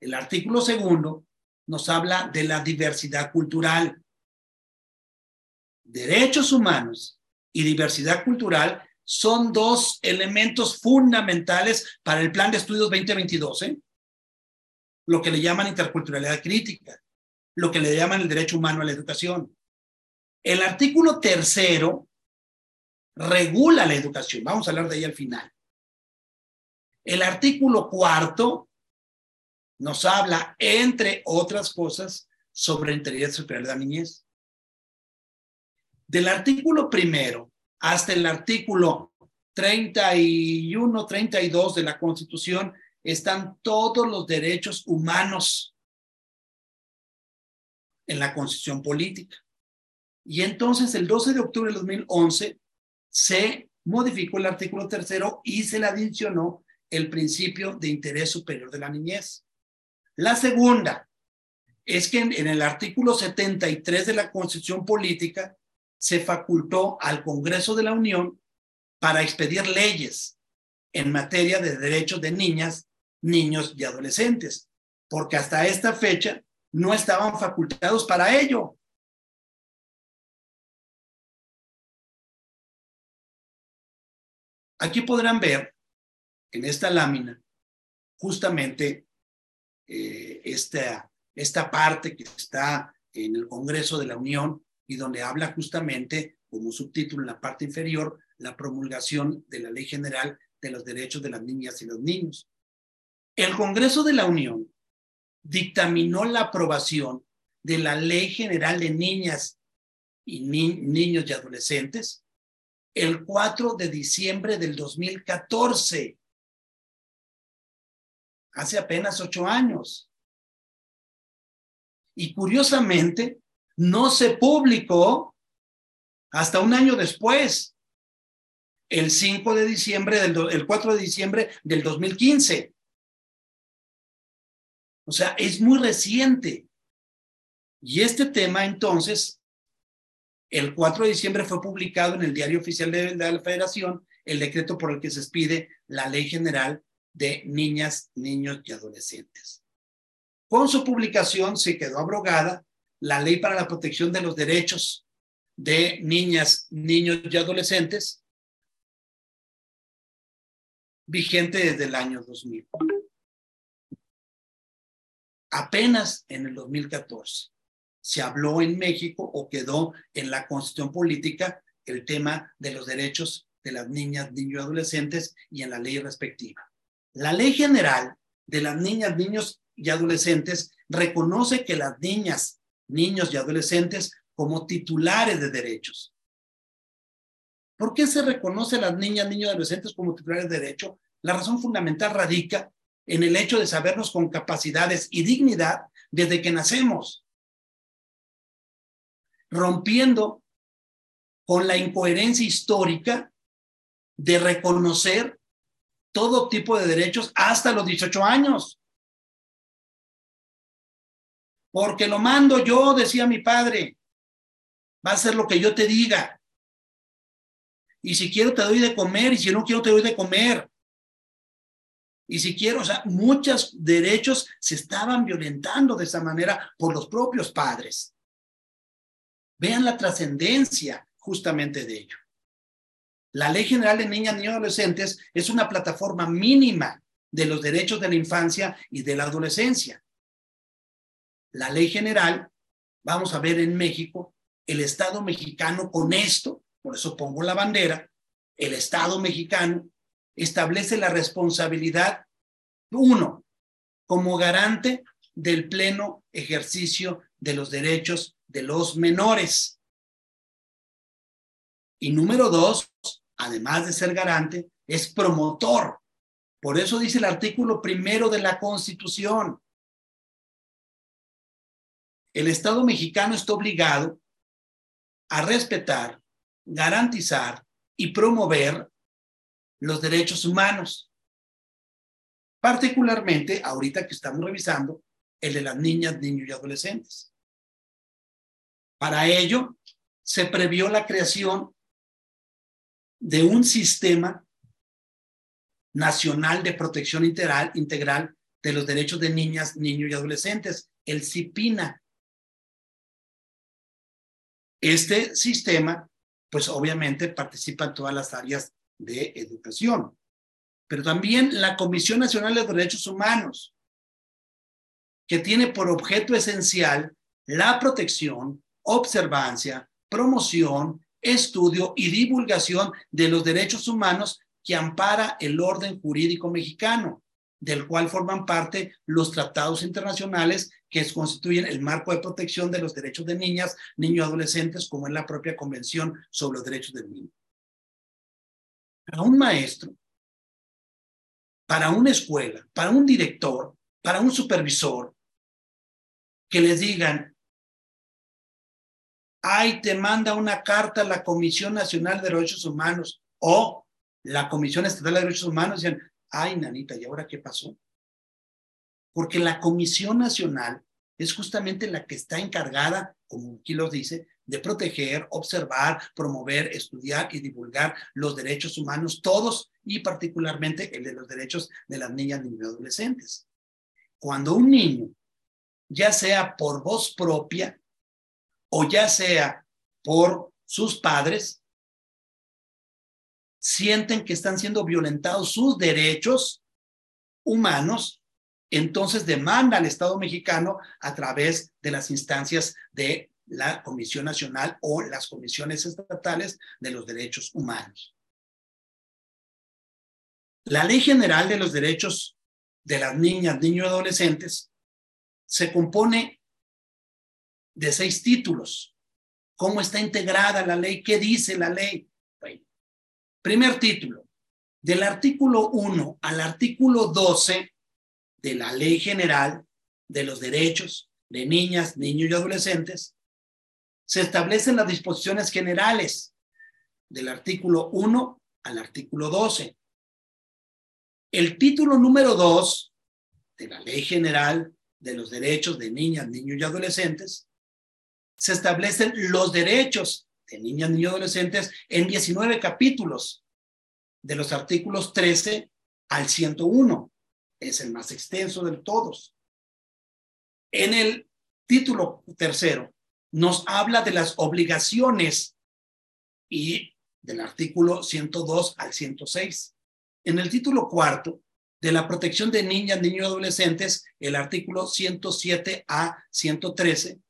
El artículo segundo nos habla de la diversidad cultural. Derechos humanos y diversidad cultural son dos elementos fundamentales para el Plan de Estudios 2022, ¿eh? lo que le llaman interculturalidad crítica, lo que le llaman el derecho humano a la educación. El artículo tercero regula la educación. Vamos a hablar de ahí al final. El artículo cuarto nos habla, entre otras cosas, sobre el interés superior de la niñez. Del artículo primero hasta el artículo 31, 32 de la Constitución están todos los derechos humanos en la Constitución Política. Y entonces el 12 de octubre de 2011 se modificó el artículo tercero y se le adicionó el principio de interés superior de la niñez. La segunda es que en, el artículo 73 de la Constitución Política se facultó al Congreso de la Unión para expedir leyes en materia de derechos de niñas, niños y adolescentes, porque hasta esta fecha no estaban facultados para ello. Aquí podrán ver en esta lámina justamente eh, esta, esta parte que está en el Congreso de la Unión y donde habla justamente como subtítulo en la parte inferior la promulgación de la Ley General de los Derechos de las Niñas y los Niños. El Congreso de la Unión dictaminó la aprobación de la Ley General de Niñas y Niños y Adolescentes el 4 de diciembre del 2014 hace apenas ocho años. Y curiosamente, no se publicó hasta un año después, el 5 de diciembre, del, el 4 de diciembre del 2015. O sea, es muy reciente. Y este tema, entonces, el 4 de diciembre fue publicado en el Diario Oficial de la Federación el decreto por el que se expide la Ley General de niñas, niños y adolescentes. Con su publicación se quedó abrogada la Ley para la Protección de los Derechos de Niñas, Niños y Adolescentes, vigente desde el año 2000. Apenas en el 2014 se habló en México o quedó en la Constitución Política el tema de los derechos de las niñas, niños y adolescentes y en la ley respectiva. La ley general de las niñas, niños y adolescentes reconoce que las niñas, niños y adolescentes como titulares de derechos. ¿Por qué se reconoce a las niñas, niños y adolescentes como titulares de derecho? La razón fundamental radica en el hecho de sabernos con capacidades y dignidad desde que nacemos, rompiendo con la incoherencia histórica de reconocer todo tipo de derechos hasta los 18 años. Porque lo mando yo, decía mi padre. Va a ser lo que yo te diga. Y si quiero te doy de comer y si no quiero te doy de comer. Y si quiero, o sea, muchos derechos se estaban violentando de esa manera por los propios padres. Vean la trascendencia justamente de ello. La Ley General de Niñas, y Adolescentes es una plataforma mínima de los derechos de la infancia y de la adolescencia. La ley general, vamos a ver en México, el Estado mexicano con esto, por eso pongo la bandera, el Estado mexicano establece la responsabilidad, uno, como garante del pleno ejercicio de los derechos de los menores. Y número dos, además de ser garante, es promotor. Por eso dice el artículo primero de la Constitución. El Estado mexicano está obligado a respetar, garantizar y promover los derechos humanos. Particularmente ahorita que estamos revisando el de las niñas, niños y adolescentes. Para ello, se previó la creación de un sistema nacional de protección integral, integral de los derechos de niñas, niños y adolescentes, el CIPINA. Este sistema, pues obviamente participa en todas las áreas de educación, pero también la Comisión Nacional de Derechos Humanos, que tiene por objeto esencial la protección, observancia, promoción, estudio y divulgación de los derechos humanos que ampara el orden jurídico mexicano, del cual forman parte los tratados internacionales que constituyen el marco de protección de los derechos de niñas, niños y adolescentes, como es la propia Convención sobre los Derechos del Niño. Para un maestro, para una escuela, para un director, para un supervisor, que les digan, ay, te manda una carta a la Comisión Nacional de Derechos Humanos o la Comisión Estatal de Derechos Humanos, dicen, ay, nanita, ¿y ahora qué pasó? Porque la Comisión Nacional es justamente la que está encargada, como aquí lo dice, de proteger, observar, promover, estudiar y divulgar los derechos humanos, todos y particularmente el de los derechos de las niñas, y adolescentes. Cuando un niño ya sea por voz propia o ya sea por sus padres, sienten que están siendo violentados sus derechos humanos, entonces demanda al Estado mexicano a través de las instancias de la Comisión Nacional o las comisiones estatales de los derechos humanos. La Ley General de los Derechos de las Niñas, Niños y Adolescentes se compone de seis títulos. ¿Cómo está integrada la ley? ¿Qué dice la ley? Primer título, del artículo 1 al artículo 12 de la Ley General de los Derechos de Niñas, Niños y Adolescentes, se establecen las disposiciones generales del artículo 1 al artículo 12. El título número 2 de la Ley General de los derechos de niñas, niños y adolescentes, se establecen los derechos de niñas, niños y adolescentes en 19 capítulos, de los artículos 13 al 101. Es el más extenso de todos. En el título tercero nos habla de las obligaciones y del artículo 102 al 106. En el título cuarto de la protección de niñas, niños y adolescentes, el artículo 107 a 113,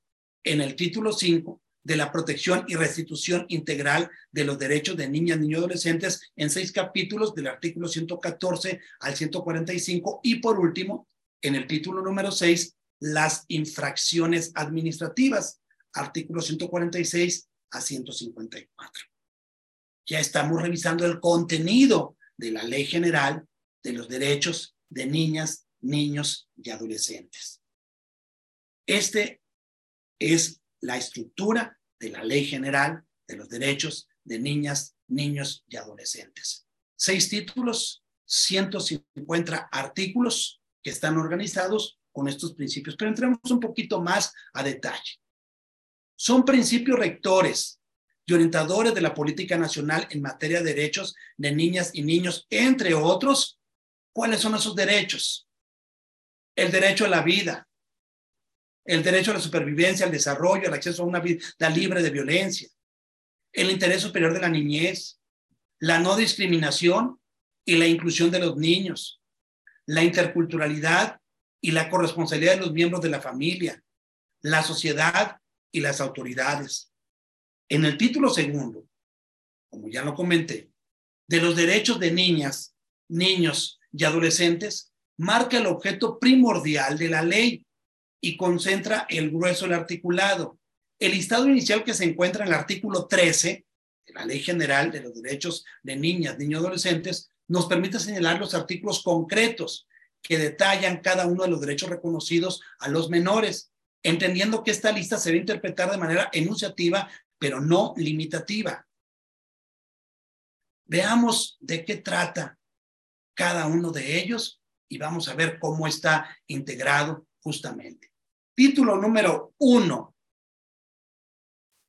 en el título 5 de la protección y restitución integral de los derechos de niñas, niños y adolescentes, en seis capítulos del artículo 114 al 145, y por último, en el título número 6, las infracciones administrativas, artículo 146 a 154. Ya estamos revisando el contenido de la ley general de los derechos de niñas, niños y adolescentes. Este es la estructura de la Ley General de los Derechos de Niñas, Niños y Adolescentes. Seis títulos, 150 artículos que están organizados con estos principios, pero entremos un poquito más a detalle. Son principios rectores y orientadores de la política nacional en materia de derechos de niñas y niños, entre otros, ¿Cuáles son esos derechos? El derecho a la vida, el derecho a la supervivencia, al desarrollo, al acceso a una vida libre de violencia, el interés superior de la niñez, la no discriminación y la inclusión de los niños, la interculturalidad y la corresponsabilidad de los miembros de la familia, la sociedad y las autoridades. En el título segundo, como ya lo comenté, de los derechos de niñas, niños y adolescentes, marca el objeto primordial de la ley y concentra el grueso del articulado. El listado inicial que se encuentra en el artículo 13 de la Ley General de los Derechos de Niñas, Niños y Adolescentes nos permite señalar los artículos concretos que detallan cada uno de los derechos reconocidos a los menores, entendiendo que esta lista se debe interpretar de manera enunciativa, pero no limitativa. Veamos de qué trata cada uno de ellos y vamos a ver cómo está integrado justamente. Título número uno.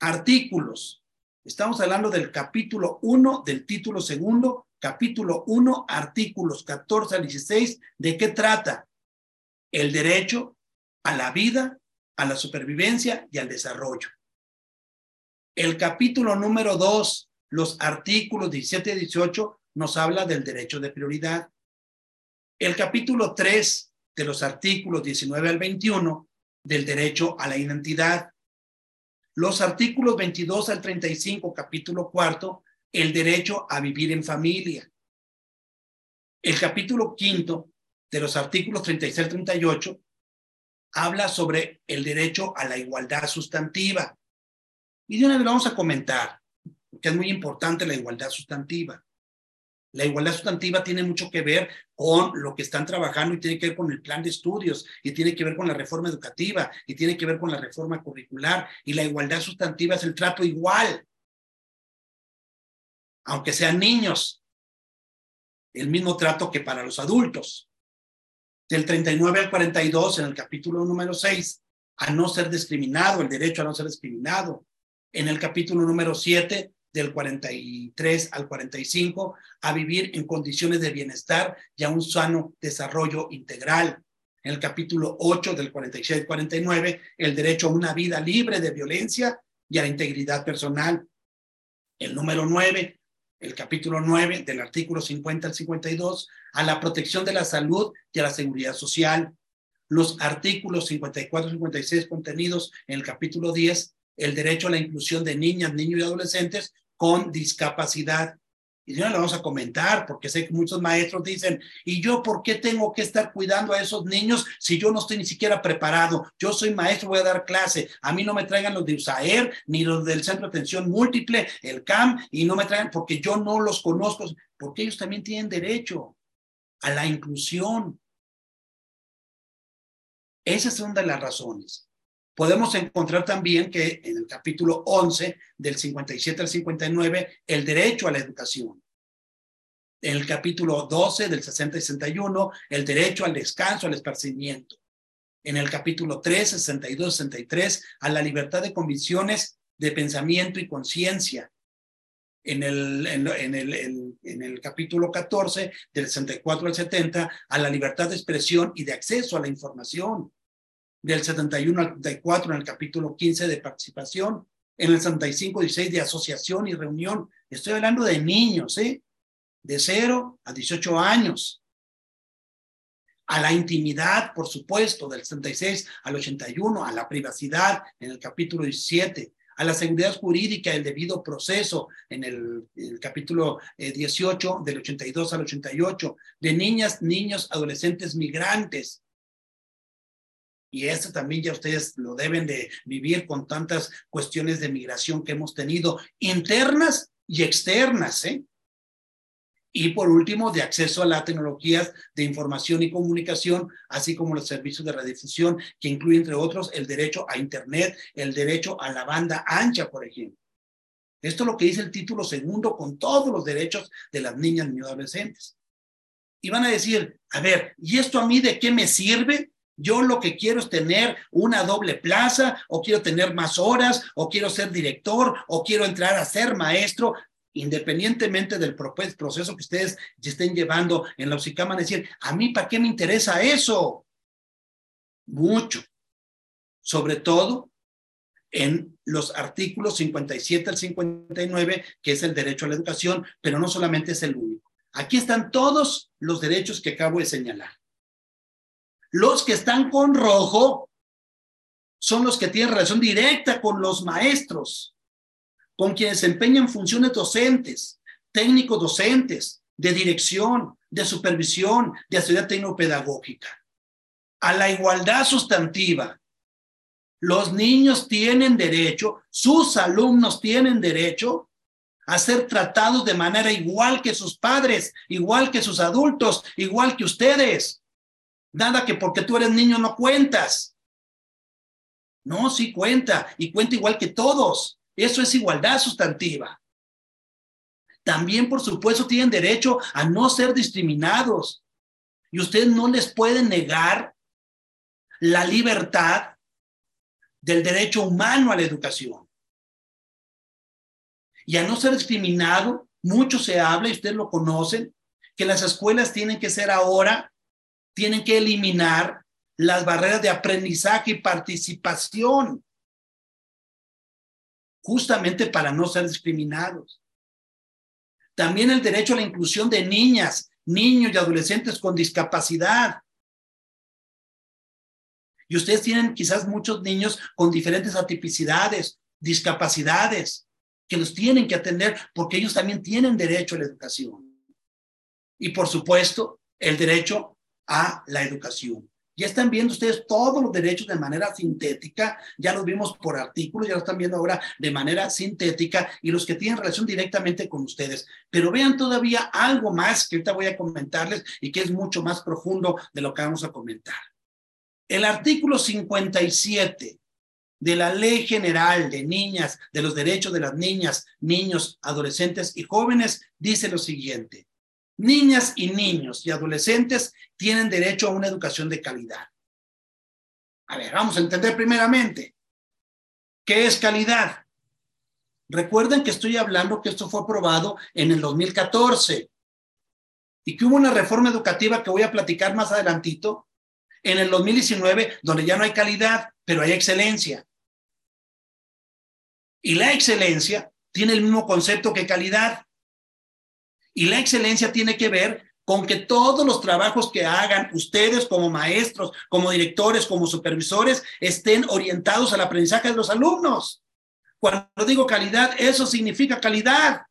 Artículos. Estamos hablando del capítulo uno del título segundo, capítulo uno, artículos 14 al 16. ¿De qué trata? El derecho a la vida, a la supervivencia y al desarrollo. El capítulo número dos, los artículos 17 y 18, nos habla del derecho de prioridad. El capítulo 3 de los artículos 19 al 21 del derecho a la identidad. Los artículos 22 al 35, capítulo cuarto, el derecho a vivir en familia. El capítulo quinto de los artículos 36 al 38 habla sobre el derecho a la igualdad sustantiva. Y de una vez vamos a comentar, que es muy importante la igualdad sustantiva. La igualdad sustantiva tiene mucho que ver con lo que están trabajando y tiene que ver con el plan de estudios y tiene que ver con la reforma educativa y tiene que ver con la reforma curricular y la igualdad sustantiva es el trato igual, aunque sean niños, el mismo trato que para los adultos. Del 39 al 42 en el capítulo número 6, a no ser discriminado, el derecho a no ser discriminado. En el capítulo número 7, del 43 al 45 a vivir en condiciones de bienestar y a un sano desarrollo integral. En el capítulo 8 del 46 al 49, el derecho a una vida libre de violencia y a la integridad personal. El número 9, el capítulo 9 del artículo 50 al 52, a la protección de la salud y a la seguridad social. Los artículos 54 y 56 contenidos en el capítulo 10 el derecho a la inclusión de niñas, niños y adolescentes con discapacidad. Y no lo vamos a comentar porque sé que muchos maestros dicen, ¿y yo por qué tengo que estar cuidando a esos niños si yo no estoy ni siquiera preparado? Yo soy maestro, voy a dar clase. A mí no me traigan los de USAER ni los del Centro de Atención Múltiple, el CAM, y no me traigan porque yo no los conozco, porque ellos también tienen derecho a la inclusión. Esa es una de las razones podemos encontrar también que en el capítulo 11, del 57 al 59, el derecho a la educación. En el capítulo 12, del 60 y 61, el derecho al descanso, al esparcimiento. En el capítulo 3, 62, 63, a la libertad de convicciones, de pensamiento y conciencia. En el, en, el, en el capítulo 14, del 64 al 70, a la libertad de expresión y de acceso a la información del 71 al 74 en el capítulo 15 de participación, en el 75 16 de asociación y reunión. Estoy hablando de niños, ¿eh? De 0 a 18 años. A la intimidad, por supuesto, del 76 al 81, a la privacidad en el capítulo 17, a la seguridad jurídica, el debido proceso en el, el capítulo 18, eh, del 82 al 88, de niñas, niños, adolescentes migrantes, y esto también ya ustedes lo deben de vivir con tantas cuestiones de migración que hemos tenido, internas y externas, ¿eh? Y por último, de acceso a las tecnologías de información y comunicación, así como los servicios de radiodifusión, que incluye, entre otros, el derecho a Internet, el derecho a la banda ancha, por ejemplo. Esto es lo que dice el título segundo con todos los derechos de las niñas, y adolescentes. Y van a decir, a ver, ¿y esto a mí de qué me sirve? Yo lo que quiero es tener una doble plaza, o quiero tener más horas, o quiero ser director, o quiero entrar a ser maestro, independientemente del proceso que ustedes estén llevando en la UCICAMA, decir, a mí, ¿para qué me interesa eso? Mucho. Sobre todo en los artículos 57 al 59, que es el derecho a la educación, pero no solamente es el único. Aquí están todos los derechos que acabo de señalar Los que están con rojo son los que tienen relación directa con los maestros, con quienes desempeñan funciones docentes, técnicos docentes, de dirección, de supervisión, de actividad tecnopedagógica. A la igualdad sustantiva. Los niños tienen derecho, sus alumnos tienen derecho a ser tratados de manera igual que sus padres, igual que sus adultos, igual que ustedes. Nada que porque tú eres niño no cuentas. No, sí cuenta y cuenta igual que todos. Eso es igualdad sustantiva. También, por supuesto, tienen derecho a no ser discriminados. Y ustedes no les pueden negar la libertad del derecho humano a la educación. Y a no ser discriminado, mucho se habla, y ustedes lo conocen, que las escuelas tienen que ser ahora, tienen que eliminar las barreras de aprendizaje y participación, justamente para no ser discriminados. También el derecho a la inclusión de niñas, niños y adolescentes con discapacidad. Y ustedes tienen quizás muchos niños con diferentes atipicidades, discapacidades, que los tienen que atender porque ellos también tienen derecho a la educación. Y por supuesto, el derecho a la educación. Ya están viendo ustedes todos los derechos de manera sintética, ya los vimos por artículos, ya lo están viendo ahora de manera sintética y los que tienen relación directamente con ustedes. Pero vean todavía algo más que ahorita voy a comentarles y que es mucho más profundo de lo que vamos a comentar. El artículo 57 de la Ley General de Niñas, de los Derechos de las Niñas, Niños, Adolescentes y Jóvenes, dice lo siguiente. Niñas y niños y adolescentes tienen derecho a una educación de calidad. A ver, vamos a entender primeramente, ¿qué es calidad? Recuerden que estoy hablando que esto fue aprobado en el 2014 y que hubo una reforma educativa que voy a platicar más adelantito en el 2019 donde ya no hay calidad, pero hay excelencia. Y la excelencia tiene el mismo concepto que calidad. Y la excelencia tiene que ver con que todos los trabajos que hagan ustedes como maestros, como directores, como supervisores, estén orientados al aprendizaje de los alumnos. Cuando digo calidad, eso significa calidad.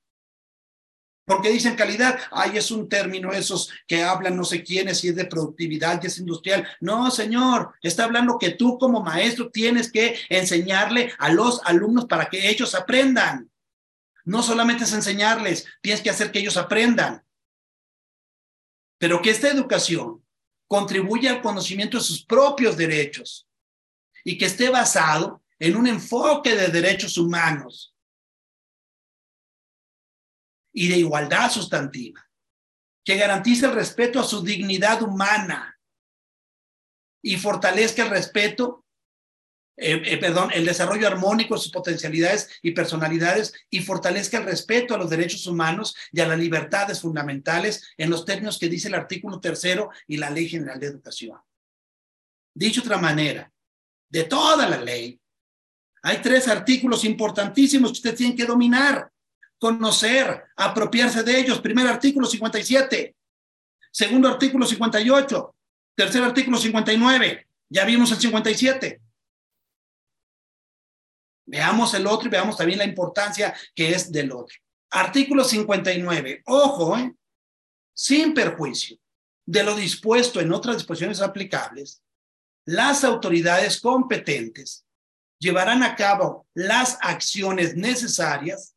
Porque dicen calidad, ay, es un término esos que hablan no sé quiénes, si es de productividad, y es industrial. No, señor, está hablando que tú como maestro tienes que enseñarle a los alumnos para que ellos aprendan. No solamente es enseñarles, tienes que hacer que ellos aprendan. Pero que esta educación contribuya al conocimiento de sus propios derechos y que esté basado en un enfoque de derechos humanos y de igualdad sustantiva, que garantice el respeto a su dignidad humana y fortalezca el respeto eh, eh, perdón, el desarrollo armónico de sus potencialidades y personalidades y fortalezca el respeto a los derechos humanos y a las libertades fundamentales en los términos que dice el artículo tercero y la Ley General de Educación. Dicho otra manera, de toda la ley, hay tres artículos importantísimos que usted tiene que dominar, conocer, apropiarse de ellos. Primer artículo 57, segundo artículo 58, tercer artículo 59, ya vimos el 57. Veamos el otro y veamos también la importancia que es del otro. Artículo 59. Ojo, ¿eh? sin perjuicio de lo dispuesto en otras disposiciones aplicables, las autoridades competentes llevarán a cabo las acciones necesarias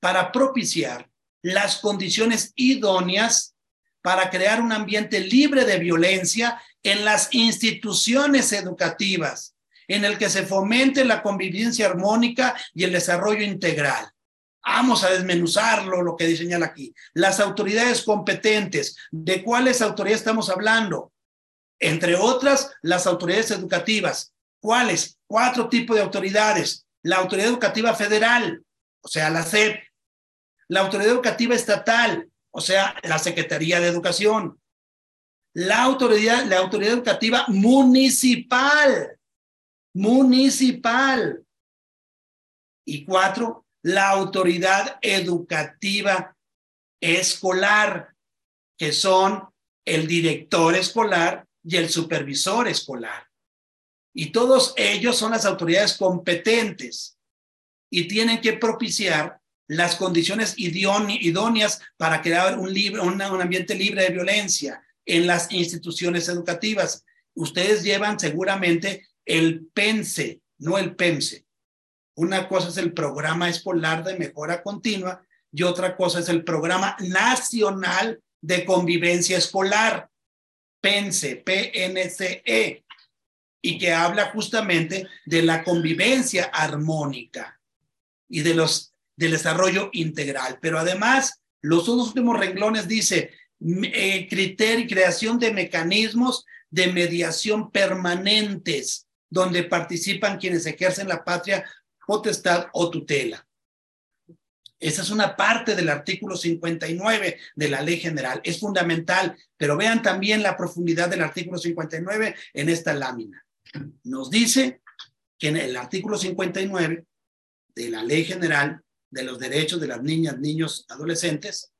para propiciar las condiciones idóneas para crear un ambiente libre de violencia en las instituciones educativas en el que se fomente la convivencia armónica y el desarrollo integral. Vamos a desmenuzarlo, lo que señala aquí. Las autoridades competentes, ¿de cuáles autoridades estamos hablando? Entre otras, las autoridades educativas. ¿Cuáles? Cuatro tipos de autoridades. La autoridad educativa federal, o sea, la SEP. La autoridad educativa estatal, o sea, la Secretaría de Educación. La autoridad, la autoridad educativa municipal, municipal. Y cuatro, la autoridad educativa escolar, que son el director escolar y el supervisor escolar. Y todos ellos son las autoridades competentes y tienen que propiciar las condiciones idóneas para crear un, libre, un, ambiente libre de violencia en las instituciones educativas. Ustedes llevan seguramente el PENSE, no el PEMSE. Una cosa es el programa escolar de mejora continua y otra cosa es el programa nacional de convivencia escolar, PENSE, PNCE, y que habla justamente de la convivencia armónica y de los del desarrollo integral. Pero además, los dos últimos renglones dice eh, criterio creación de mecanismos de mediación permanentes donde participan quienes ejercen la patria potestad o tutela. Esa es una parte del artículo 59 de la ley general. Es fundamental, pero vean también la profundidad del artículo 59 en esta lámina. Nos dice que en el artículo 59 de la ley general de los derechos de las niñas, niños, adolescentes,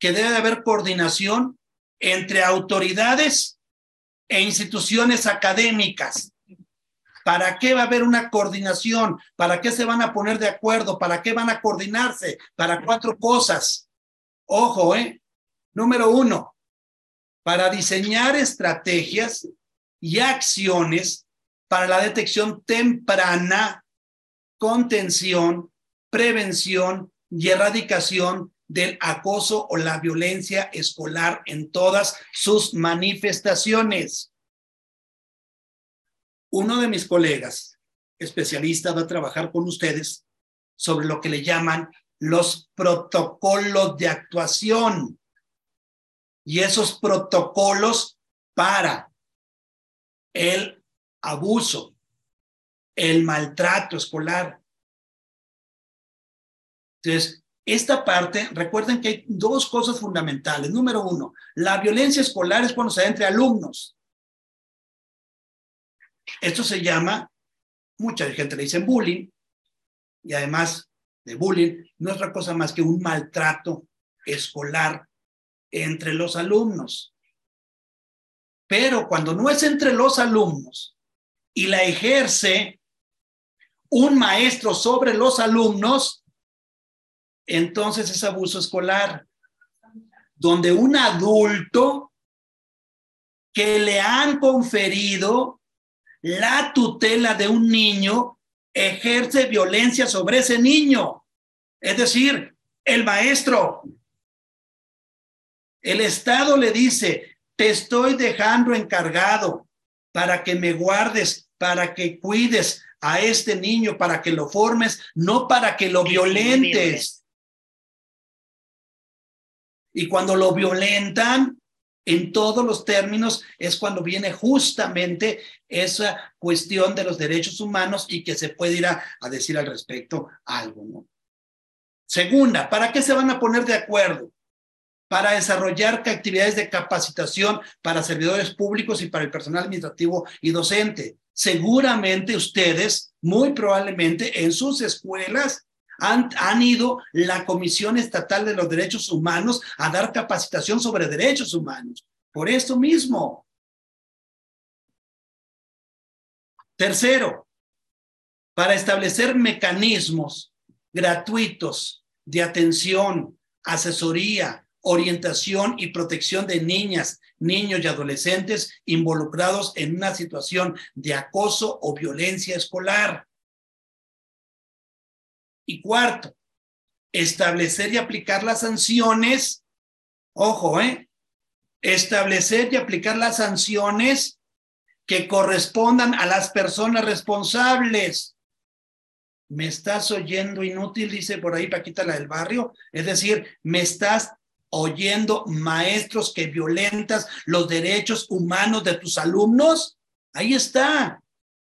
que debe haber coordinación entre autoridades e instituciones académicas. ¿Para qué va a haber una coordinación? ¿Para qué se van a poner de acuerdo? ¿Para qué van a coordinarse? Para cuatro cosas. Ojo, ¿eh? Número uno, para diseñar estrategias y acciones para la detección temprana, contención, prevención y erradicación del acoso o la violencia escolar en todas sus manifestaciones. Uno de mis colegas, especialista, va a trabajar con ustedes sobre lo que le llaman los protocolos de actuación. Y esos protocolos para el abuso, el maltrato escolar, entonces, esta parte, recuerden que hay dos cosas fundamentales. Número uno, la violencia escolar es cuando se da entre alumnos. Esto se llama, mucha gente le dice bullying, y además de bullying, no es otra cosa más que un maltrato escolar entre los alumnos. Pero cuando no es entre los alumnos y la ejerce un maestro sobre los alumnos, entonces es abuso escolar, donde un adulto que le han conferido la tutela de un niño ejerce violencia sobre ese niño. Es decir, el maestro. El Estado le dice, te estoy dejando encargado para que me guardes, para que cuides a este niño, para que lo formes, no para que lo violentes. Y cuando lo violentan, en todos los términos, es cuando viene justamente esa cuestión de los derechos humanos y que se puede ir a, decir al respecto algo. Segunda, ¿para qué se van a poner de acuerdo? Para desarrollar actividades de capacitación para servidores públicos y para el personal administrativo y docente. Seguramente ustedes, muy probablemente en sus escuelas, han, ido la Comisión Estatal de los Derechos Humanos a dar capacitación sobre derechos humanos. Por esto mismo. Tercero, para establecer mecanismos gratuitos de atención, asesoría, orientación y protección de niñas, niños y adolescentes involucrados en una situación de acoso o violencia escolar. Y cuarto, establecer y aplicar las sanciones, ojo, ¿eh? Establecer y aplicar las sanciones que correspondan a las personas responsables. ¿Me estás oyendo inútil? Dice por ahí Paquita la del barrio. Es decir, me estás oyendo maestros que violentas los derechos humanos de tus alumnos. Ahí está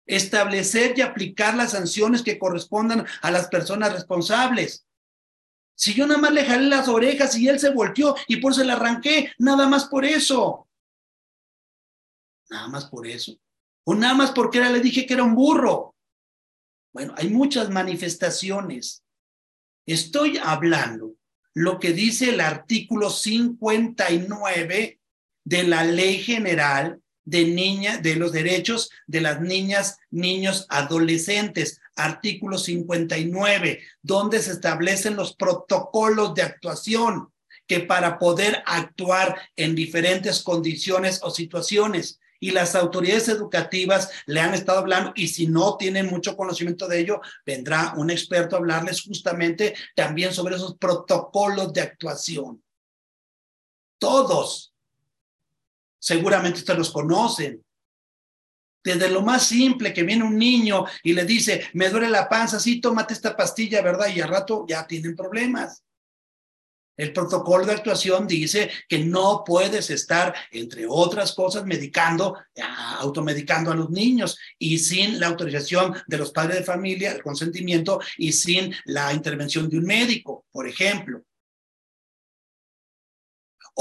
establecer y aplicar las sanciones que correspondan a las personas responsables. Si yo nada más le jalé las orejas y él se volteó y por eso le arranqué, nada más por eso. Nada más por eso. O nada más porque era, le dije que era un burro. Bueno, hay muchas manifestaciones. Estoy hablando lo que dice el artículo 59 de la Ley General de niña, de los derechos de las niñas, niños, adolescentes, artículo 59, donde se establecen los protocolos de actuación que para poder actuar en diferentes condiciones o situaciones y las autoridades educativas le han estado hablando y si no tienen mucho conocimiento de ello, vendrá un experto a hablarles justamente también sobre esos protocolos de actuación. Todos, seguramente ustedes los conocen. Desde lo más simple que viene un niño y le dice, me duele la panza, sí, tómate esta pastilla, ¿verdad? Y al rato ya tienen problemas. El protocolo de actuación dice que no puedes estar, entre otras cosas, medicando, automedicando a los niños y sin la autorización de los padres de familia, el consentimiento y sin la intervención de un médico, por ejemplo.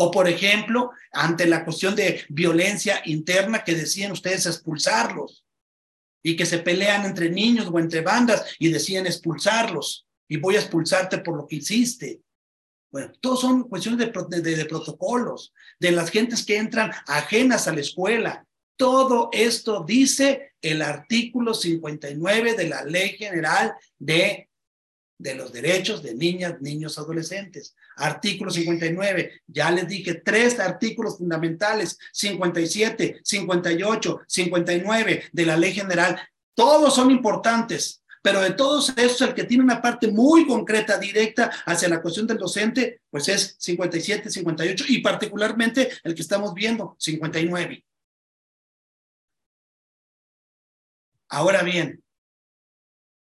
O, por ejemplo, ante la cuestión de violencia interna que decían ustedes expulsarlos y que se pelean entre niños o entre bandas y decían expulsarlos y voy a expulsarte por lo que hiciste. Bueno, todos son cuestiones de, de, protocolos, de las gentes que entran ajenas a la escuela. Todo esto dice el artículo 59 de la Ley General de, de los Derechos de Niñas, Niños, Adolescentes. Artículo 59. Ya les dije tres artículos fundamentales, 57, 58, 59 de la Ley General. Todos son importantes pero de todos estos, el que tiene una parte muy concreta, directa hacia la cuestión del docente, pues es 57, 58 y particularmente el que estamos viendo, 59. Ahora bien,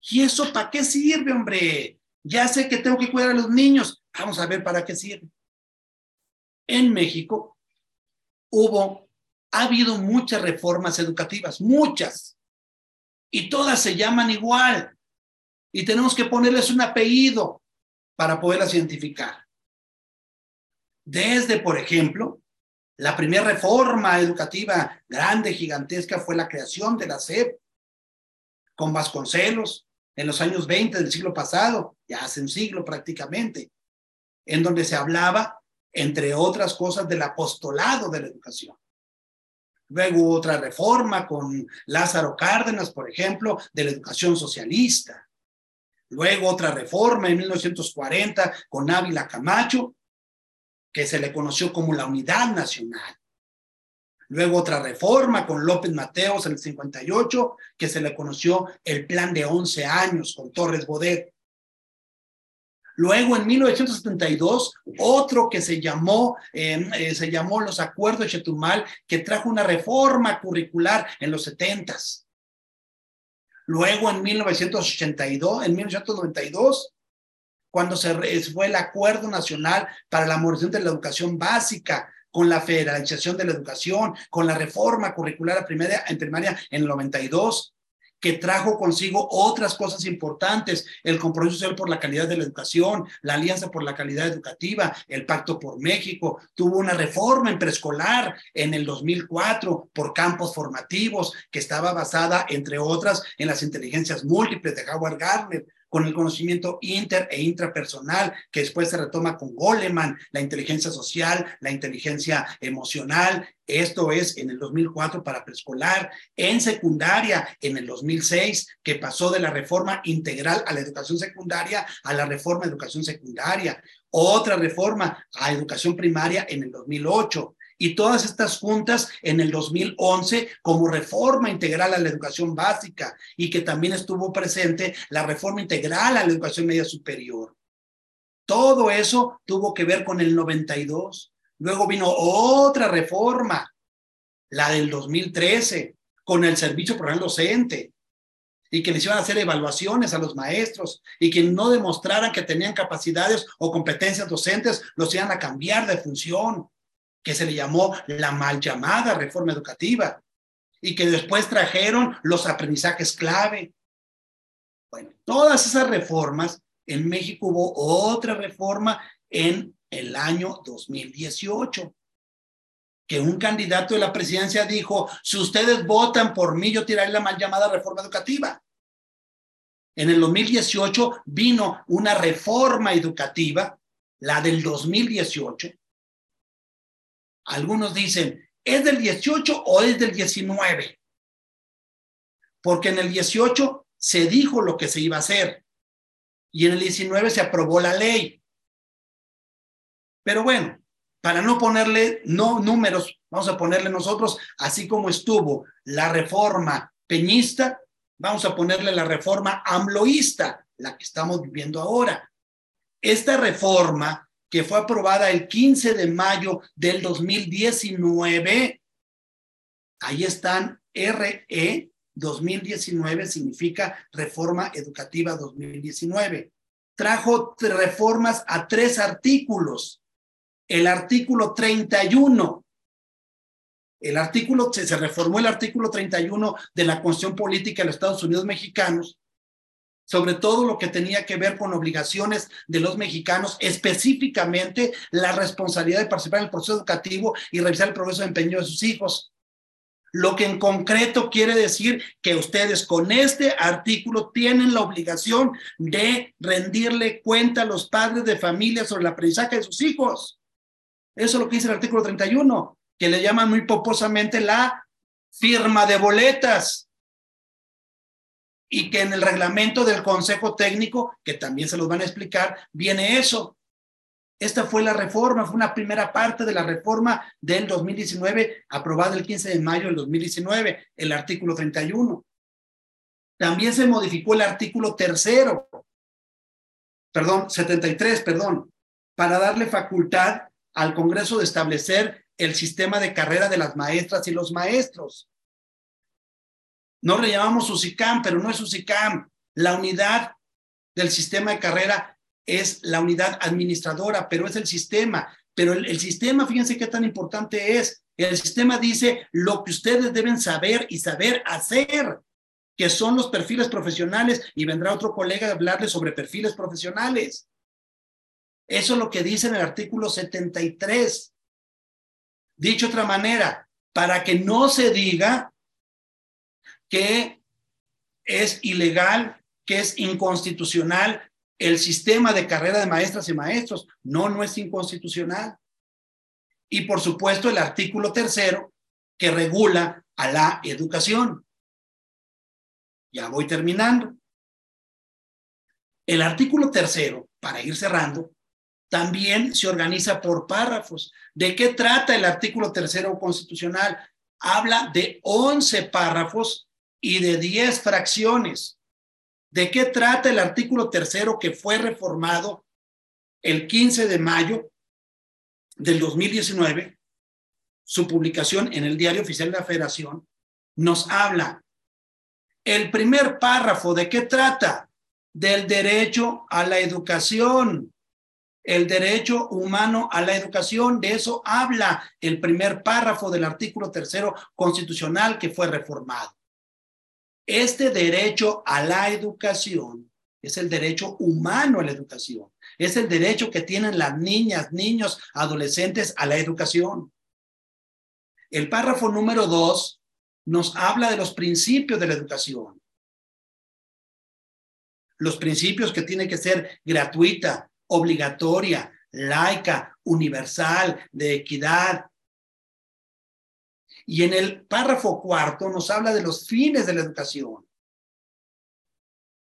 ¿y eso para qué sirve, hombre? Ya sé que tengo que cuidar a los niños. Vamos a ver para qué sirve. En México hubo, ha habido muchas reformas educativas, muchas y todas se llaman igual. Y tenemos que ponerles un apellido para poderlas identificar. Desde, por ejemplo, la primera reforma educativa grande, gigantesca, fue la creación de la SEP con Vasconcelos en los años 20 del siglo pasado, ya hace un siglo prácticamente, en donde se hablaba, entre otras cosas, del apostolado de la educación. Luego otra reforma con Lázaro Cárdenas, por ejemplo, de la educación socialista. Luego otra reforma en 1940 con Ávila Camacho, que se le conoció como la Unidad Nacional. Luego otra reforma con López Mateos en el 58, que se le conoció el plan de 11 años con Torres Bodet. Luego, en 1972, otro que se llamó, em, eh, se llamó los Acuerdos de Chetumal, que trajo una reforma curricular en los 70 Luego, en 1982, en 1992, cuando se fue el Acuerdo Nacional para la Modernización de la Educación Básica, con la federalización de la educación, con la reforma curricular primaria, en primaria en el 92, que trajo consigo otras cosas importantes, el compromiso social por la calidad de la educación, la alianza por la calidad educativa, el pacto por México, tuvo una reforma en preescolar en el 2004 por campos formativos que estaba basada, entre otras, en las inteligencias múltiples de Howard Gardner, con el conocimiento inter e intrapersonal, que después se retoma con Goleman, la inteligencia social, la inteligencia emocional. Esto es en el 2004 para preescolar, en secundaria en el 2006, que pasó de la reforma integral a la educación secundaria a la reforma de educación secundaria. Otra reforma a educación primaria en el 2008 y todas estas juntas en el 2011 como reforma integral a la educación básica y que también estuvo presente la reforma integral a la educación media superior. Todo eso tuvo que ver con el 92. Luego vino otra reforma, la del 2013, con el servicio el docente, y que les iban a hacer evaluaciones a los maestros y que no demostraran que tenían capacidades o competencias docentes, los iban a cambiar de función que se le llamó la mal llamada reforma educativa y que después trajeron los aprendizajes clave. Bueno, todas esas reformas, en México hubo otra reforma en el año 2018, que un candidato de la presidencia dijo, si ustedes votan por mí, yo tiraré la mal llamada reforma educativa. En el 2018 vino una reforma educativa, la del 2018, algunos dicen, ¿es del 18 o es del 19? Porque en el 18 se dijo lo que se iba a hacer y en el 19 se aprobó la ley. Pero bueno, para no ponerle no números, vamos a ponerle nosotros, así como estuvo la reforma peñista, vamos a ponerle la reforma amloísta, la que estamos viviendo ahora. Esta reforma que fue aprobada el 15 de mayo del 2019, ahí están RE 2019 significa Reforma Educativa 2019. Trajo reformas a tres artículos. El artículo 31. El artículo, se, reformó el artículo 31 de la Constitución Política de los Estados Unidos Mexicanos, sobre todo lo que tenía que ver con obligaciones de los mexicanos, específicamente la responsabilidad de participar en el proceso educativo y revisar el progreso de empeño de sus hijos. Lo que en concreto quiere decir que ustedes con este artículo tienen la obligación de rendirle cuenta a los padres de familia sobre el aprendizaje de sus hijos. Eso es lo que dice el artículo 31, que le llaman muy poposamente la firma de boletas. Y que en el reglamento del Consejo Técnico, que también se los van a explicar, viene eso. Esta fue la reforma, fue una primera parte de la reforma del 2019, aprobada el 15 de mayo del 2019, el artículo 31. También se modificó el artículo tercero, perdón, 73, perdón, para darle facultad al Congreso de establecer el sistema de carrera de las maestras y los maestros. No le llamamos pero no es UCICAM. La unidad del sistema de carrera es la unidad administradora, pero es el sistema. Pero el, sistema, fíjense qué tan importante es. El sistema dice lo que ustedes deben saber y saber hacer, que son los perfiles profesionales, y vendrá otro colega a hablarles sobre perfiles profesionales. Eso es lo que dice en el artículo 73. Dicho otra manera, para que no se diga que es ilegal, que es inconstitucional, el sistema de carrera de maestras y maestros. No, no es inconstitucional. Y por supuesto el artículo tercero que regula a la educación. Ya voy terminando. El artículo tercero, para ir cerrando, también se organiza por párrafos. ¿De qué trata el artículo tercero constitucional? Habla de 11 párrafos y de 10 fracciones. ¿De qué trata el artículo tercero que fue reformado el 15 de mayo del 2019? Su publicación en el Diario Oficial de la Federación nos habla. El primer párrafo, ¿de qué trata? Del derecho a la educación, el derecho humano a la educación. De eso habla el primer párrafo del artículo tercero constitucional que fue reformado. Este derecho a la educación es el derecho humano a la educación. Es el derecho que tienen las niñas, niños, adolescentes a la educación. El párrafo número dos nos habla de los principios de la educación. Los principios que tienen que ser gratuita, obligatoria, laica, universal, de equidad, y en el párrafo cuarto nos habla de los fines de la educación.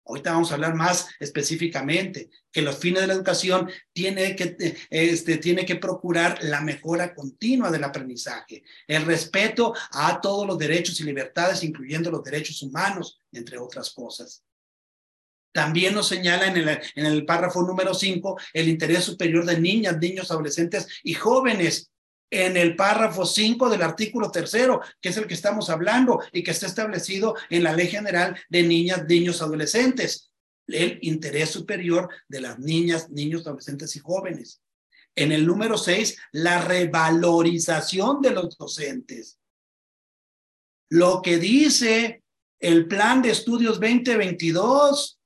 Ahorita vamos a hablar más específicamente que los fines de la educación tiene que, este, tiene que procurar la mejora continua del aprendizaje, el respeto a todos los derechos y libertades, incluyendo los derechos humanos, entre otras cosas. También nos señala en el, en el párrafo número 5 el interés superior de niñas, niños, adolescentes y jóvenes en el párrafo 5 del artículo tercero, que es el que estamos hablando y que está establecido en la Ley General de Niñas, Niños, Adolescentes. El interés superior de las niñas, niños, adolescentes y jóvenes. En el número 6, la revalorización de los docentes. Lo que dice el plan de estudios 2022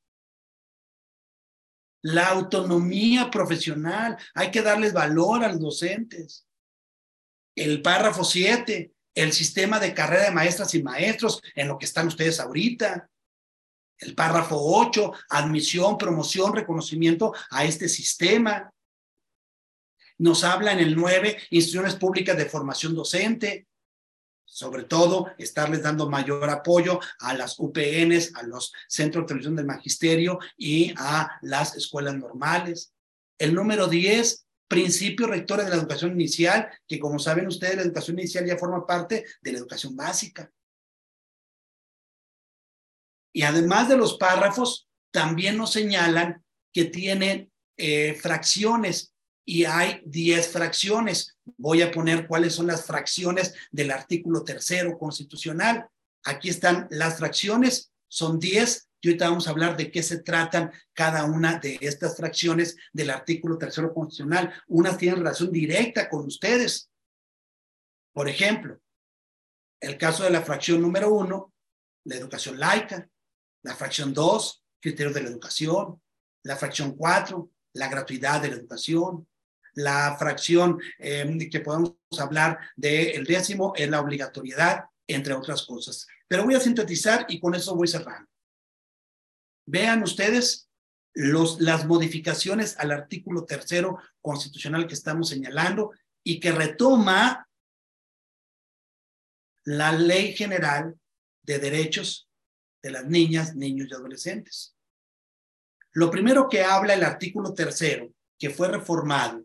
la autonomía profesional, hay que darles valor a los docentes el párrafo 7, el sistema de carrera de maestras y maestros, en lo que están ustedes ahorita. El párrafo 8, admisión, promoción, reconocimiento a este sistema. Nos habla en el 9, instrucciones públicas de formación docente. sobre todo estarles dando mayor apoyo a las UPNs, a los centros de televisión del magisterio y a las escuelas normales. El número 10, principios rectores de la educación inicial, que como saben ustedes, la educación inicial ya forma parte de la educación básica. Y además de los párrafos, también nos señalan que tienen eh, fracciones y hay 10 fracciones. Voy a poner cuáles son las fracciones del artículo tercero constitucional. Aquí están las fracciones, son 10 y ahorita vamos a hablar de qué se tratan cada una de estas fracciones del artículo tercero constitucional. Unas tienen relación directa con ustedes. Por ejemplo, el caso de la fracción número uno, la educación laica. La fracción dos, criterios de la educación. La fracción cuatro, la gratuidad de la educación la fracción eh, que podemos hablar del décimo es la obligatoriedad, entre otras cosas. Pero voy a sintetizar y con eso voy cerrando. Vean ustedes los, las modificaciones al artículo tercero constitucional que estamos señalando y que retoma la ley general de derechos de las niñas, niños y adolescentes. Lo primero que habla el artículo tercero, que fue reformado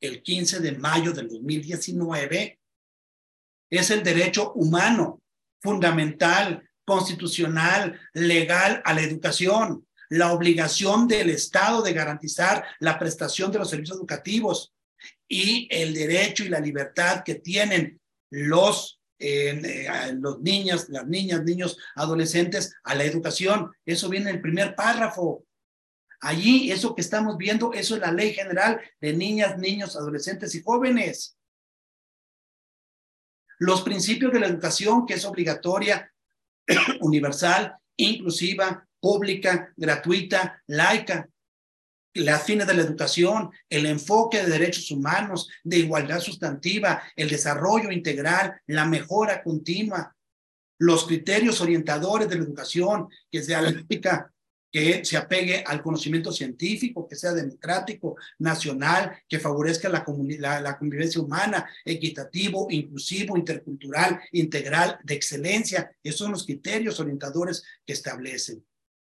el 15 de mayo del 2019 es el derecho humano, fundamental, constitucional, legal a la educación, la obligación del Estado de garantizar la prestación de los servicios educativos y el derecho y la libertad que tienen los, eh, los niños, las niñas, niños, adolescentes a la educación. Eso viene en el primer párrafo. Allí, eso que estamos viendo, eso es la ley general de niñas, niños, adolescentes y jóvenes. Los principios de la educación, que es obligatoria, universal, inclusiva, pública, gratuita, laica. Las fines de la educación, el enfoque de derechos humanos, de igualdad sustantiva, el desarrollo integral, la mejora continua, los criterios orientadores de la educación, que sea la ética, que se apegue al conocimiento científico, que sea democrático, nacional, que favorezca la, la, convivencia humana, equitativo, inclusivo, intercultural, integral, de excelencia. Esos son los criterios orientadores que establecen.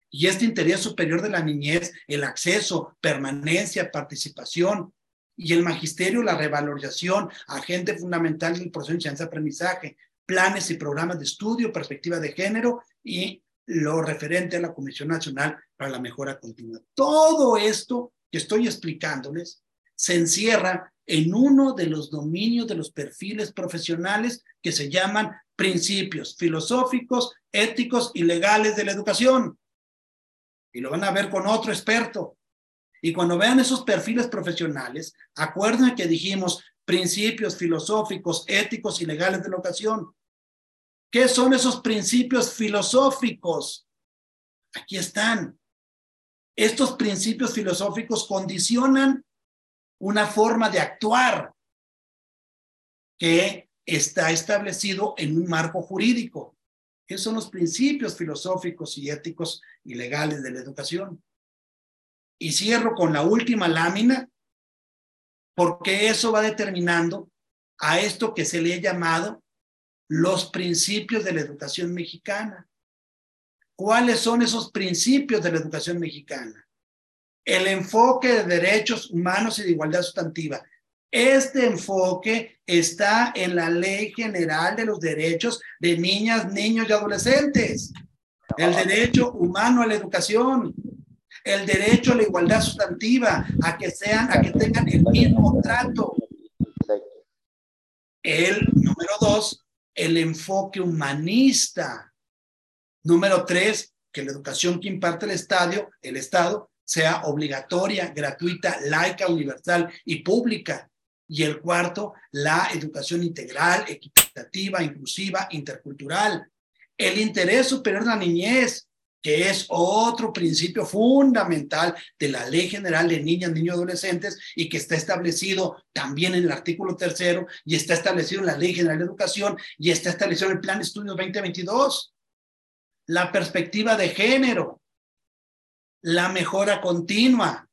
Y este interés superior de la niñez, el acceso, permanencia, participación, y el magisterio, la revalorización, agente fundamental del proceso de enseñanza-aprendizaje, planes y programas de estudio, perspectiva de género y lo referente a la Comisión Nacional para la Mejora Continua. Todo esto que estoy explicándoles se encierra en uno de los dominios de los perfiles profesionales que se llaman principios filosóficos, éticos y legales de la educación. Y lo van a ver con otro experto. Y cuando vean esos perfiles profesionales, acuerden que dijimos principios filosóficos, éticos y legales de la educación. ¿Qué son esos principios filosóficos? Aquí están. Estos principios filosóficos condicionan una forma de actuar que está establecido en un marco jurídico. ¿Qué son los principios filosóficos y éticos y legales de la educación? Y cierro con la última lámina, porque eso va determinando a esto que se le ha llamado los principios de la educación mexicana. ¿Cuáles son esos principios de la educación mexicana? El enfoque de derechos humanos y de igualdad sustantiva. Este enfoque está en la Ley General de los Derechos de Niñas, Niños y Adolescentes. El derecho humano a la educación, el derecho a la igualdad sustantiva, a que sean, a que tengan el mismo trato. El número dos, el enfoque humanista. Número tres, que la educación que imparte el, estadio, el Estado sea obligatoria, gratuita, laica, universal y pública. Y el cuarto, la educación integral, equitativa, inclusiva, intercultural. El interés superior de la niñez, que es otro principio fundamental de la Ley General de Niñas, Niños y Adolescentes y que está establecido también en el artículo tercero y está establecido en la Ley General de Educación y está establecido en el Plan de Estudios 2022. La perspectiva de género, la mejora continua,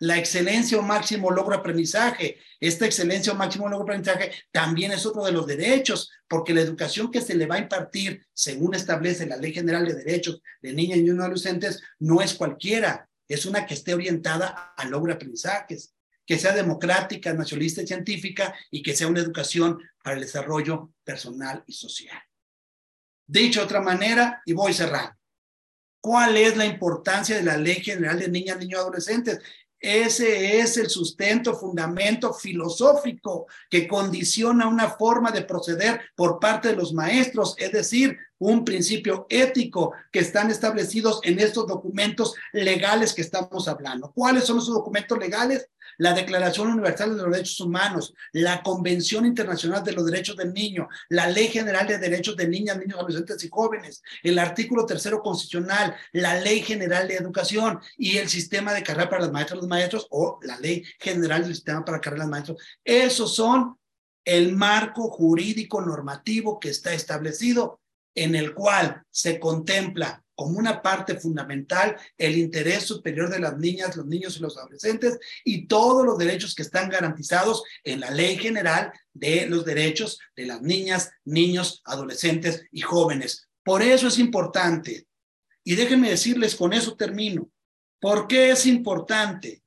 la excelencia o máximo logro aprendizaje. Esta excelencia o máximo logro aprendizaje también es otro de los derechos, porque la educación que se le va a impartir, según establece la Ley General de Derechos de Niñas y Niños Adolescentes, no es cualquiera, es una que esté orientada al logro aprendizajes, que sea democrática, nacionalista y científica y que sea una educación para el desarrollo personal y social. Dicho de otra manera, y voy cerrando. ¿Cuál es la importancia de la Ley General de Niñas, Niños y Adolescentes? Ese es el sustento, fundamento filosófico que condiciona una forma de proceder por parte de los maestros, es decir, un principio ético que están establecidos en estos documentos legales que estamos hablando. ¿Cuáles son esos documentos legales? La Declaración Universal de los Derechos Humanos, la Convención Internacional de los Derechos del Niño, la Ley General de Derechos de Niñas, Niños, Adolescentes y Jóvenes, el artículo tercero constitucional, la Ley General de Educación y el sistema de carrera para las maestras y los maestros o la Ley General del Sistema para carrera de los maestros. Esos son el marco jurídico normativo que está establecido en el cual se contempla como una parte fundamental el interés superior de las niñas, los niños y los adolescentes y todos los derechos que están garantizados en la Ley General de los Derechos de las Niñas, Niños, Adolescentes y Jóvenes. Por eso es importante, y déjenme decirles, con eso termino, ¿por qué es importante?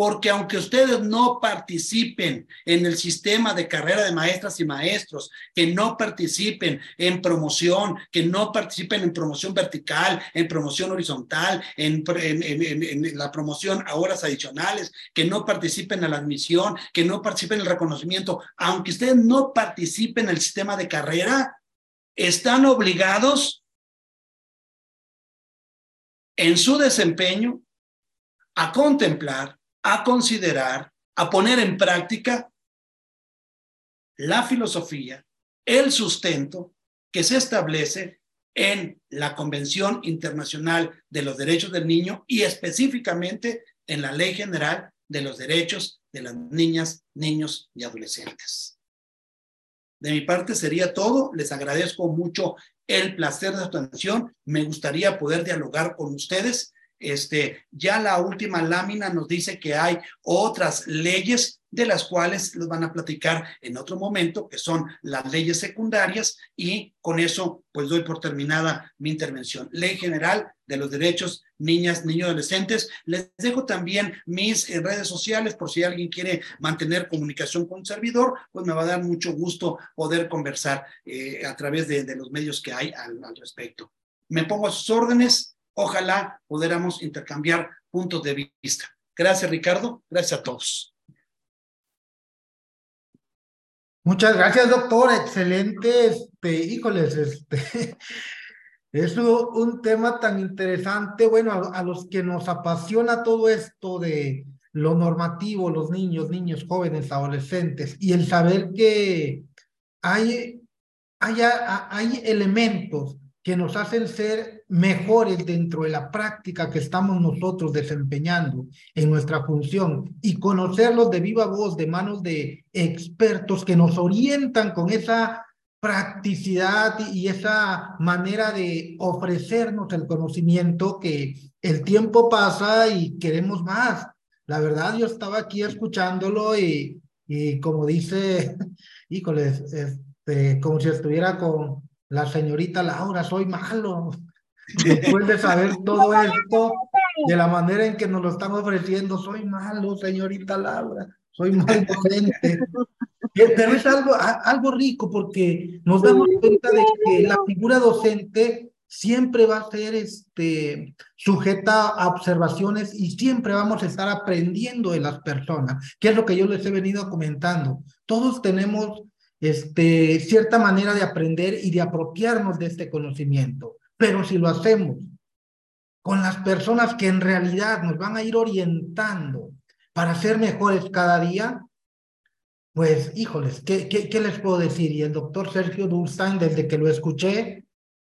Porque aunque ustedes no participen en el sistema de carrera de maestras y maestros, que no participen en promoción, que no participen en promoción vertical, en promoción horizontal, en, la promoción a horas adicionales, que no participen en la admisión, que no participen en el reconocimiento, aunque ustedes no participen en el sistema de carrera, están obligados en su desempeño a contemplar a considerar, a poner en práctica la filosofía, el sustento que se establece en la Convención Internacional de los Derechos del Niño y específicamente en la Ley General de los Derechos de las Niñas, Niños y Adolescentes. De mi parte sería todo. Les agradezco mucho el placer de su atención. Me gustaría poder dialogar con ustedes este, ya la última lámina nos dice que hay otras leyes de las cuales les van a platicar en otro momento, que son las leyes secundarias, y con eso pues doy por terminada mi intervención. Ley General de los Derechos Niñas, Niños, Adolescentes. Les dejo también mis eh, redes sociales por si alguien quiere mantener comunicación con un servidor, pues me va a dar mucho gusto poder conversar eh, a través de, los medios que hay al respecto. Me pongo a sus órdenes Ojalá pudiéramos intercambiar puntos de vista. Gracias, Ricardo. Gracias a todos. Muchas gracias, doctor. Excelente. Este, híjoles, este, es un tema tan interesante. Bueno, a, los que nos apasiona todo esto de lo normativo, los niños, niños, jóvenes, adolescentes, y el saber que hay, hay, hay elementos que nos hacen ser mejores dentro de la práctica que estamos nosotros desempeñando en nuestra función y conocerlos de viva voz, de manos de expertos que nos orientan con esa practicidad y esa manera de ofrecernos el conocimiento que el tiempo pasa y queremos más. La verdad, yo estaba aquí escuchándolo y, y como dice, híjoles, este, como si estuviera con, la señorita Laura, soy malo. Después de saber todo esto, de la manera en que nos lo están ofreciendo, soy malo, señorita Laura, soy mal docente. Pero es algo, algo rico porque nos damos cuenta de que la figura docente siempre va a ser este, sujeta a observaciones y siempre vamos a estar aprendiendo de las personas, que es lo que yo les he venido comentando. Todos tenemos este, cierta manera de aprender y de apropiarnos de este conocimiento. Pero si lo hacemos con las personas que en realidad nos van a ir orientando para ser mejores cada día, pues híjoles, ¿qué, qué, qué les puedo decir? Y el doctor Sergio Durstein, desde que lo escuché,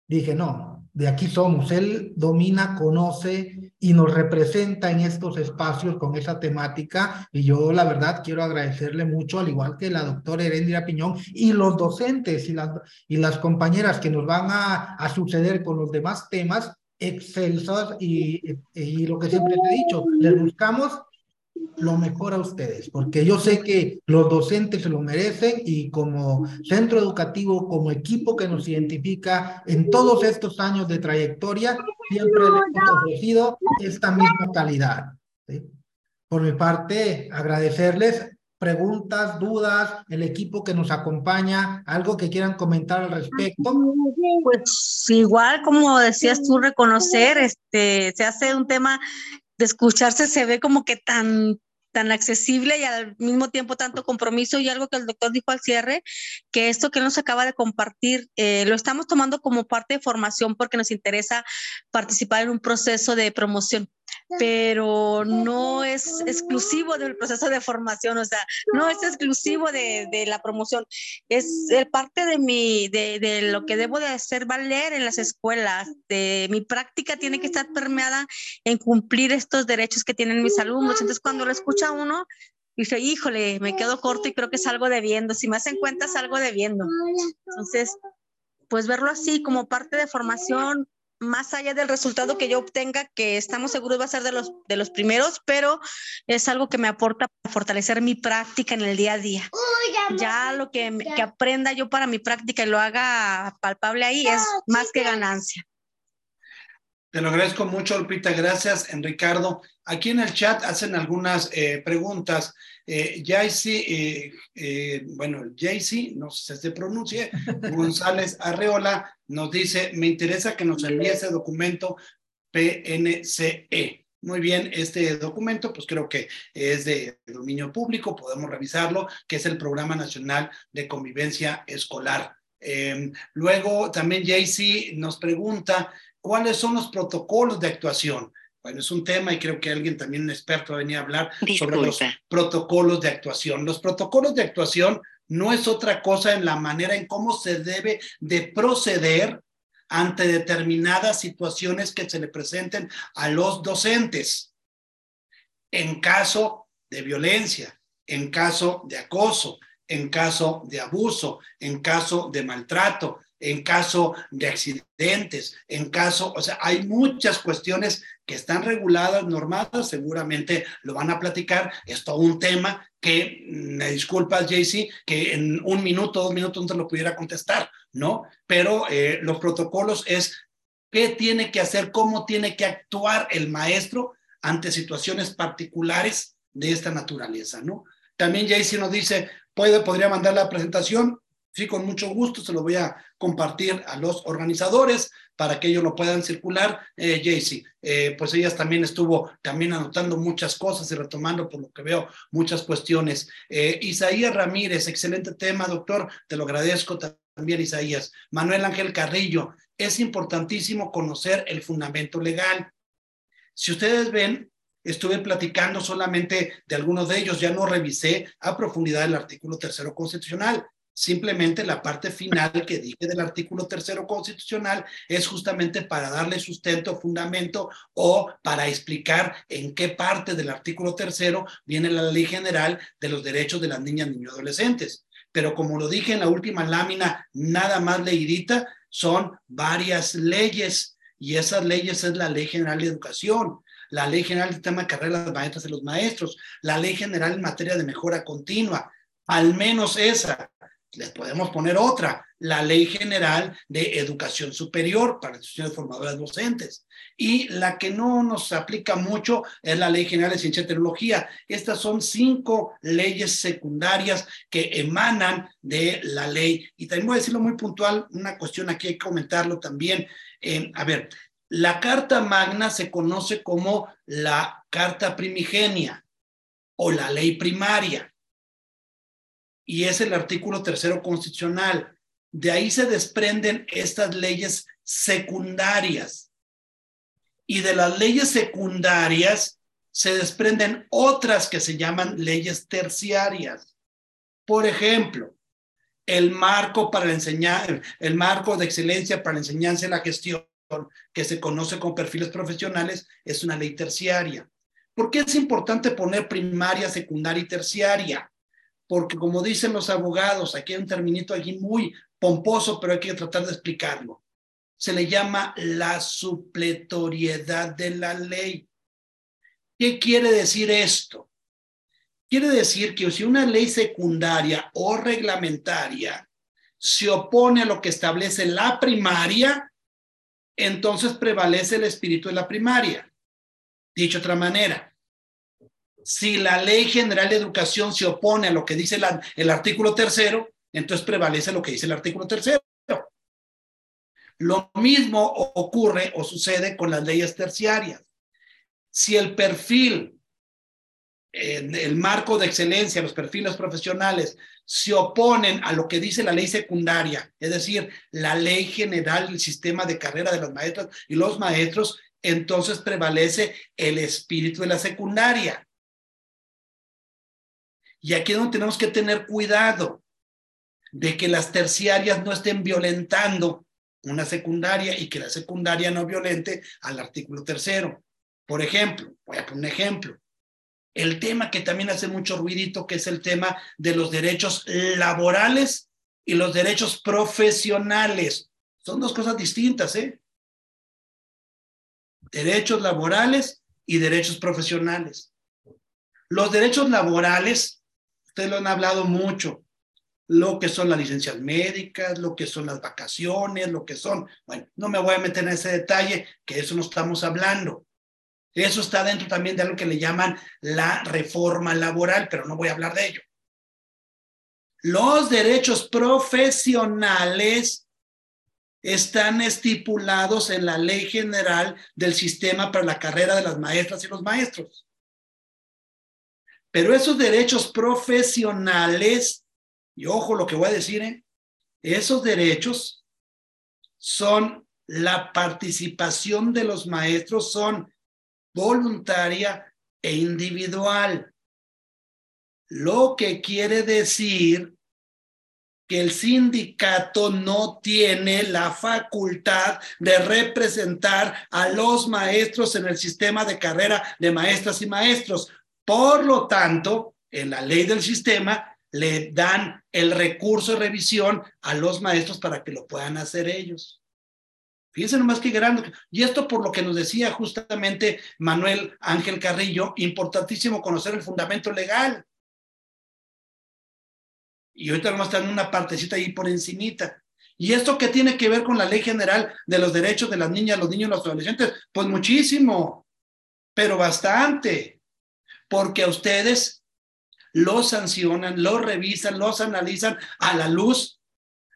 dije, no, de aquí somos. Él domina, conoce y nos representa en estos espacios con esa temática. Y yo, la verdad, quiero agradecerle mucho, al igual que la doctora Erendira Piñón y los docentes y las, y las compañeras que nos van a, a suceder con los demás temas excelsos y, y lo que siempre te he dicho, les buscamos lo mejor a ustedes, porque yo sé que los docentes se lo merecen y como centro educativo, como equipo que nos identifica en todos estos años de trayectoria, siempre hemos ofrecido esta misma calidad. Por mi parte, agradecerles preguntas, dudas, el equipo que nos acompaña, algo que quieran comentar al respecto. Pues igual, como decías tú, reconocer, este, se hace un tema de escucharse, se ve como que tan tan accesible y al mismo tiempo tanto compromiso y algo que el doctor dijo al cierre, que esto que nos acaba de compartir eh, lo estamos tomando como parte de formación porque nos interesa participar en un proceso de promoción pero no es exclusivo del proceso de formación, o sea, no es exclusivo de, de la promoción, es parte de, mi, de, de, lo que debo de hacer valer en las escuelas, de mi práctica tiene que estar permeada en cumplir estos derechos que tienen mis alumnos, entonces cuando lo escucha uno, dice, híjole, me quedo corto y creo que es algo debiendo, si me hacen cuenta es algo debiendo, entonces, pues verlo así como parte de formación, más allá del resultado que yo obtenga, que estamos seguros va a ser de los, de los primeros, pero es algo que me aporta para fortalecer mi práctica en el día a día. Ya lo que, que aprenda yo para mi práctica y lo haga palpable ahí es más que ganancia. Te lo agradezco mucho, Lupita. Gracias, Ricardo. Aquí en el chat hacen algunas eh, preguntas. Eh, eh, eh, bueno, Jaycee, no sé si se pronuncie, González Arreola nos dice, me interesa que nos envíe ese documento PNCE. Muy bien, este documento, pues creo que es de dominio público, podemos revisarlo, que es el Programa Nacional de Convivencia Escolar. Em, luego también Jaycee nos pregunta, ¿cuáles son los protocolos de actuación? Bueno, es un tema y creo que alguien también, un experto, va a venir a hablar sobre los protocolos de actuación. Los protocolos de actuación no es otra cosa en la manera en cómo se debe de proceder ante determinadas situaciones que se le presenten a los docentes. En caso de violencia, en caso de acoso, en caso de abuso, en caso de maltrato, en caso de accidentes, en caso, o sea, hay muchas cuestiones que están reguladas, normadas, seguramente lo van a platicar, es todo un tema que, mm, me disculpas, JC, que en un minuto, dos minutos no te lo pudiera contestar, ¿no? Pero eh, los protocolos es qué tiene que hacer, cómo tiene que actuar el maestro ante situaciones particulares de esta naturaleza, ¿no? También JC nos dice, puede, podría mandar la presentación, Sí, con mucho gusto se lo voy a compartir a los organizadores para que ellos lo puedan circular. Eh, Jaycee, eh, pues ellas también estuvo también anotando muchas cosas y retomando, por lo que veo, muchas cuestiones. Eh, Isaías Ramírez, excelente tema, doctor, te lo agradezco también, Isaías. Manuel Ángel Carrillo, es importantísimo conocer el fundamento legal. Si ustedes ven, estuve platicando solamente de algunos de ellos, ya no revisé a profundidad el artículo tercero constitucional Simplemente la parte final que dije del artículo tercero constitucional es justamente para darle sustento, fundamento o para explicar en qué parte del artículo tercero viene la ley general de los derechos de las niñas, niños adolescentes. Pero como lo dije en la última lámina, nada más leidita, son varias leyes y esas leyes es la Ley General de Educación, la Ley General del Tema de Carreras de las Maestras y los Maestros, la Ley General en materia de mejora continua, al menos esa, les podemos poner otra, la Ley General de Educación Superior para instituciones formadoras docentes. Y la que no nos aplica mucho es la Ley General de Ciencia y Tecnología. Estas son cinco leyes secundarias que emanan de la ley. Y también voy a decirlo muy puntual, una cuestión aquí hay que comentarlo también. Eh, a ver, la Carta Magna se conoce como la Carta Primigenia o la ley primaria y es el artículo tercero constitucional. De ahí se desprenden estas leyes secundarias. Y de las leyes secundarias se desprenden otras que se llaman leyes terciarias. Por ejemplo, el marco para enseñar, el marco de excelencia para la enseñanza y la gestión, que se conoce con perfiles profesionales, es una ley terciaria. ¿Por qué es importante poner primaria, secundaria y terciaria? Porque como dicen los abogados, aquí hay un terminito aquí muy pomposo, pero hay que tratar de explicarlo. Se le llama la supletoriedad de la ley. ¿Qué quiere decir esto? Quiere decir que si una ley secundaria o reglamentaria se opone a lo que establece la primaria, entonces prevalece el espíritu de la primaria. Dicho de otra manera, si la ley general de educación se opone a lo que dice el artículo tercero, entonces prevalece lo que dice el artículo tercero. Lo mismo ocurre o sucede con las leyes terciarias. Si el perfil, el marco de excelencia, los perfiles profesionales se oponen a lo que dice la ley secundaria, es decir, la ley general del sistema de carrera de las maestras y los maestros, entonces prevalece el espíritu de la secundaria. Y aquí es donde tenemos que tener cuidado de que las terciarias no estén violentando una secundaria y que la secundaria no violente al artículo tercero. Por ejemplo, voy a poner un ejemplo. El tema que también hace mucho ruidito, que es el tema de los derechos laborales y los derechos profesionales. Son dos cosas distintas, ¿eh? Derechos laborales y derechos profesionales. Los derechos laborales, ustedes lo han hablado mucho, lo que son las licencias médicas, lo que son las vacaciones, lo que son, bueno, no me voy a meter en ese detalle, que eso no estamos hablando. Eso está dentro también de algo que le llaman la reforma laboral, pero no voy a hablar de ello. Los derechos profesionales están estipulados en la ley general del sistema para la carrera de las maestras y los maestros. Pero esos derechos profesionales y ojo lo que voy a decir, ¿eh? esos derechos son la participación de los maestros, son voluntaria e individual. Lo que quiere decir que el sindicato no tiene la facultad de representar a los maestros en el sistema de carrera de maestras y maestros. Por lo tanto, en la ley del sistema le dan el recurso de revisión a los maestros para que lo puedan hacer ellos. Fíjense nomás que grande. Y esto por lo que nos decía justamente Manuel Ángel Carrillo, importantísimo conocer el fundamento legal. Y ahorita nomás están una partecita ahí por encimita. ¿Y esto qué tiene que ver con la ley general de los derechos de las niñas, los niños y los adolescentes? Pues muchísimo, pero bastante. Porque a ustedes los sancionan, los revisan, los analizan a la luz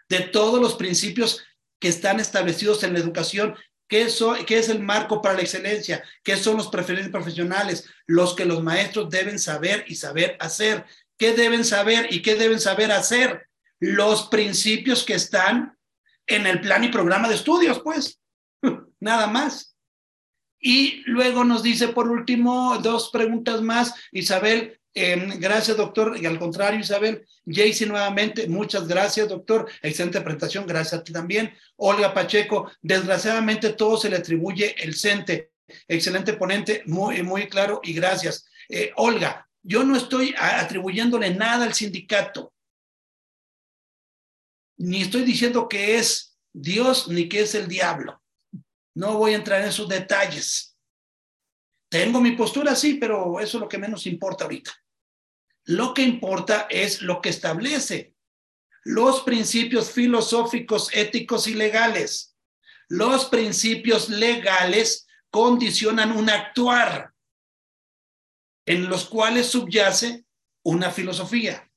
de todos los principios que están establecidos en la educación. ¿Qué, es el marco para la excelencia? ¿Qué son los preferentes profesionales? Los que los maestros deben saber y saber hacer. ¿Qué deben saber y qué deben saber hacer? Los principios que están en el plan y programa de estudios, pues. Nada más. Y luego nos dice, por último, dos preguntas más, Isabel, Em, gracias, doctor. Y al contrario, Isabel, Jaycee nuevamente, muchas gracias, doctor. Excelente presentación, gracias a ti también. Olga Pacheco, desgraciadamente todo se le atribuye el CENTE. Excelente ponente, muy, claro y gracias. Eh, Olga, yo no estoy atribuyéndole nada al sindicato, ni estoy diciendo que es Dios ni que es el diablo. No voy a entrar en esos detalles. Tengo mi postura, sí, pero eso es lo que menos importa ahorita. Lo que importa es lo que establece los principios filosóficos, éticos y legales. Los principios legales condicionan un actuar en los cuales subyace una filosofía.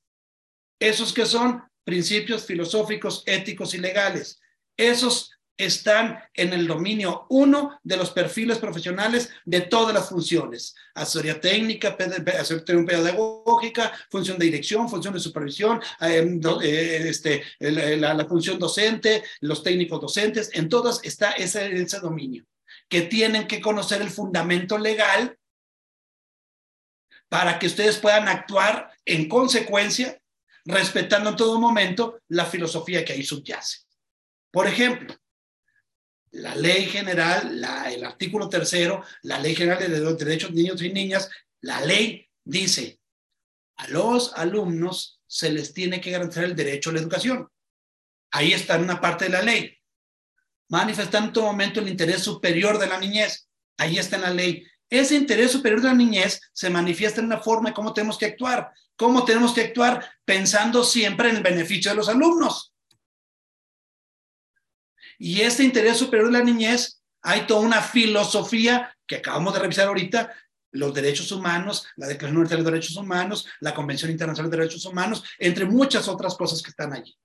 Esos que son principios filosóficos, éticos y legales. Esos están en el dominio uno de los perfiles profesionales de todas las funciones. Asesoría técnica, asesoría pedagógica, función de dirección, función de supervisión, em, eh, este, la, función docente, los técnicos docentes, en todas está ese, ese dominio, que tienen que conocer el fundamento legal para que ustedes puedan actuar en consecuencia, respetando en todo momento la filosofía que ahí subyace. Por ejemplo, la ley general, el artículo tercero, la ley general de derechos de niños y niñas, la ley dice, a los alumnos se les tiene que garantizar el derecho a la educación. Ahí está en una parte de la ley. Manifestar en todo momento el interés superior de la niñez. Ahí está en la ley. ese interés superior de la niñez se manifiesta en la forma de cómo tenemos que actuar, cómo tenemos que actuar pensando siempre en el beneficio de los alumnos. Y este interés superior de la niñez, hay toda una filosofía que acabamos de revisar ahorita, los derechos humanos, la Declaración Universal de Derechos Humanos, la Convención Internacional de Derechos Humanos, entre muchas otras cosas que están allí.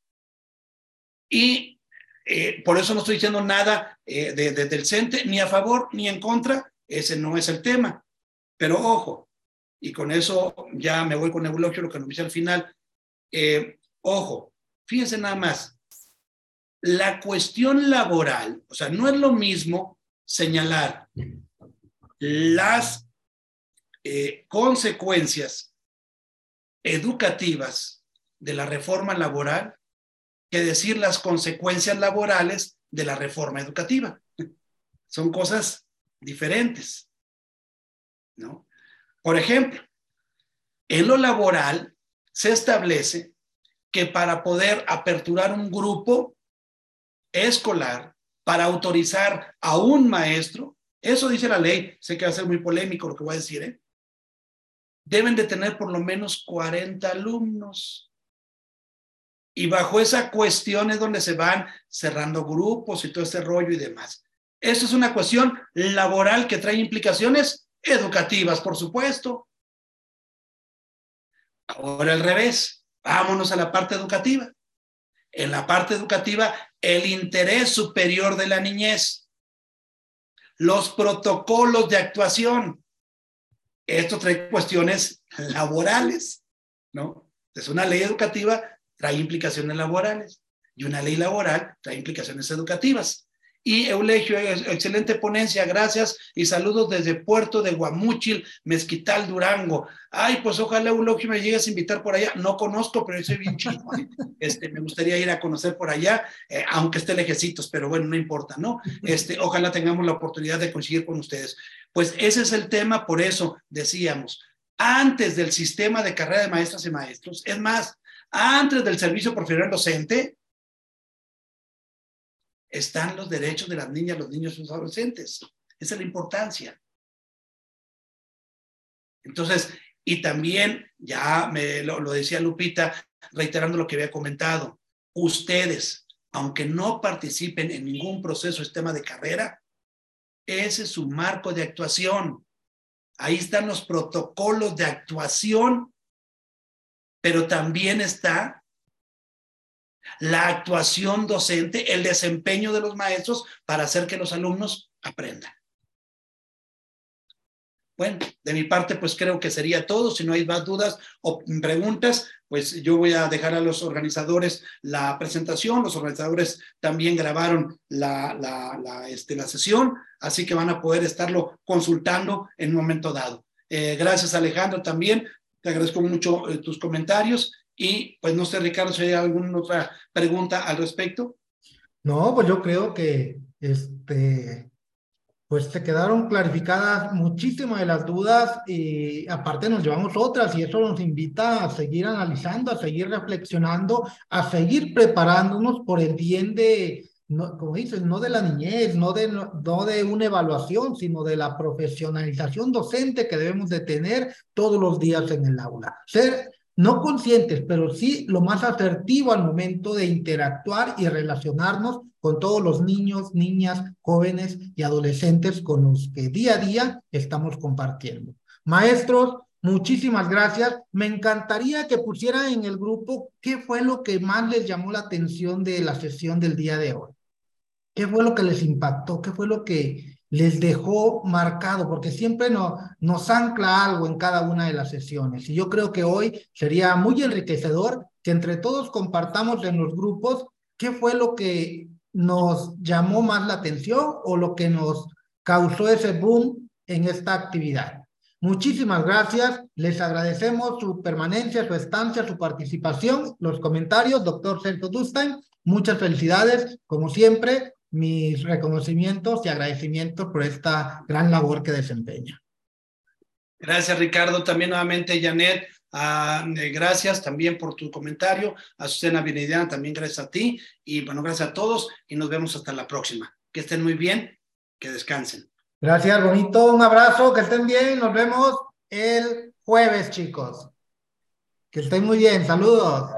Y eh, por eso no estoy diciendo nada eh, de, del CENTE, ni a favor ni en contra, ese no es el tema. Pero ojo, y con eso ya me voy con Eulogio, lo que nos dice al final, eh, ojo, fíjense nada más, la cuestión laboral, o sea, no es lo mismo señalar las eh, consecuencias educativas de la reforma laboral que decir las consecuencias laborales de la reforma educativa. Son cosas diferentes, ¿no? Por ejemplo, en lo laboral se establece que para poder aperturar un grupo escolar, para autorizar a un maestro, eso dice la ley, sé que va a ser muy polémico lo que voy a decir, ¿eh? deben de tener por lo menos 40 alumnos. Y bajo esa cuestión es donde se van cerrando grupos y todo ese rollo y demás. Eso es una cuestión laboral que trae implicaciones educativas, por supuesto. Ahora al revés, vámonos a la parte educativa. En la parte educativa, el interés superior de la niñez, los protocolos de actuación, esto trae cuestiones laborales, ¿no? Es una ley educativa, trae implicaciones laborales y una ley laboral trae implicaciones educativas. Y Eulegio, excelente ponencia, gracias y saludos desde Puerto de Guamúchil, Mezquital, Durango. Ay, pues ojalá Eulegio me llegues a invitar por allá. No conozco, pero yo soy bien chido. ¿eh? Este, me gustaría ir a conocer por allá, eh, aunque esté lejecitos, pero bueno, no importa, ¿no? Este, ojalá tengamos la oportunidad de conseguir con ustedes. Pues ese es el tema, por eso decíamos, antes del sistema de carrera de maestras y maestros, es más, antes del servicio profesional docente, están los derechos de las niñas, los niños y los adolescentes. Esa es la importancia. Entonces, y también, ya me lo, decía Lupita, reiterando lo que había comentado, ustedes, aunque no participen en ningún proceso, sistema de carrera, ese es su marco de actuación. Ahí están los protocolos de actuación, pero también está la actuación docente, el desempeño de los maestros para hacer que los alumnos aprendan. Bueno, de mi parte, pues creo que sería todo. Si no hay más dudas o preguntas, pues yo voy a dejar a los organizadores la presentación. Los organizadores también grabaron la, la, este, la sesión, así que van a poder estarlo consultando en un momento dado. Eh, gracias, Alejandro, también. Te agradezco mucho eh, tus comentarios y pues no sé, Ricardo, si hay alguna otra pregunta al respecto. No, pues yo creo que este, pues se quedaron clarificadas muchísimas de las dudas y aparte nos llevamos otras y eso nos invita a seguir analizando, a seguir reflexionando, a seguir preparándonos por el bien de, no, como dices, no de la niñez, no de, no, de una evaluación, sino de la profesionalización docente que debemos de tener todos los días en el aula. Ser no conscientes, pero sí lo más asertivo al momento de interactuar y relacionarnos con todos los niños, niñas, jóvenes y adolescentes con los que día a día estamos compartiendo. Maestros, muchísimas gracias. Me encantaría que pusieran en el grupo qué fue lo que más les llamó la atención de la sesión del día de hoy. ¿Qué fue lo que les impactó? ¿Qué fue lo que les dejó marcado, porque siempre no, nos ancla algo en cada una de las sesiones. Y yo creo que hoy sería muy enriquecedor que entre todos compartamos en los grupos qué fue lo que nos llamó más la atención o lo que nos causó ese boom en esta actividad. Muchísimas gracias. Les agradecemos su permanencia, su estancia, su participación, los comentarios. Doctor Sergio Dustain, muchas felicidades, como siempre mis reconocimientos y agradecimientos por esta gran labor que desempeña. Gracias, Ricardo. También nuevamente, Janet, uh, gracias también por tu comentario. A Susana Benediana, también gracias a ti. Y bueno, gracias a todos y nos vemos hasta la próxima. Que estén muy bien, que descansen. Gracias, bonito. Un abrazo, que estén bien. Nos vemos el jueves, chicos. Que estén muy bien. Saludos.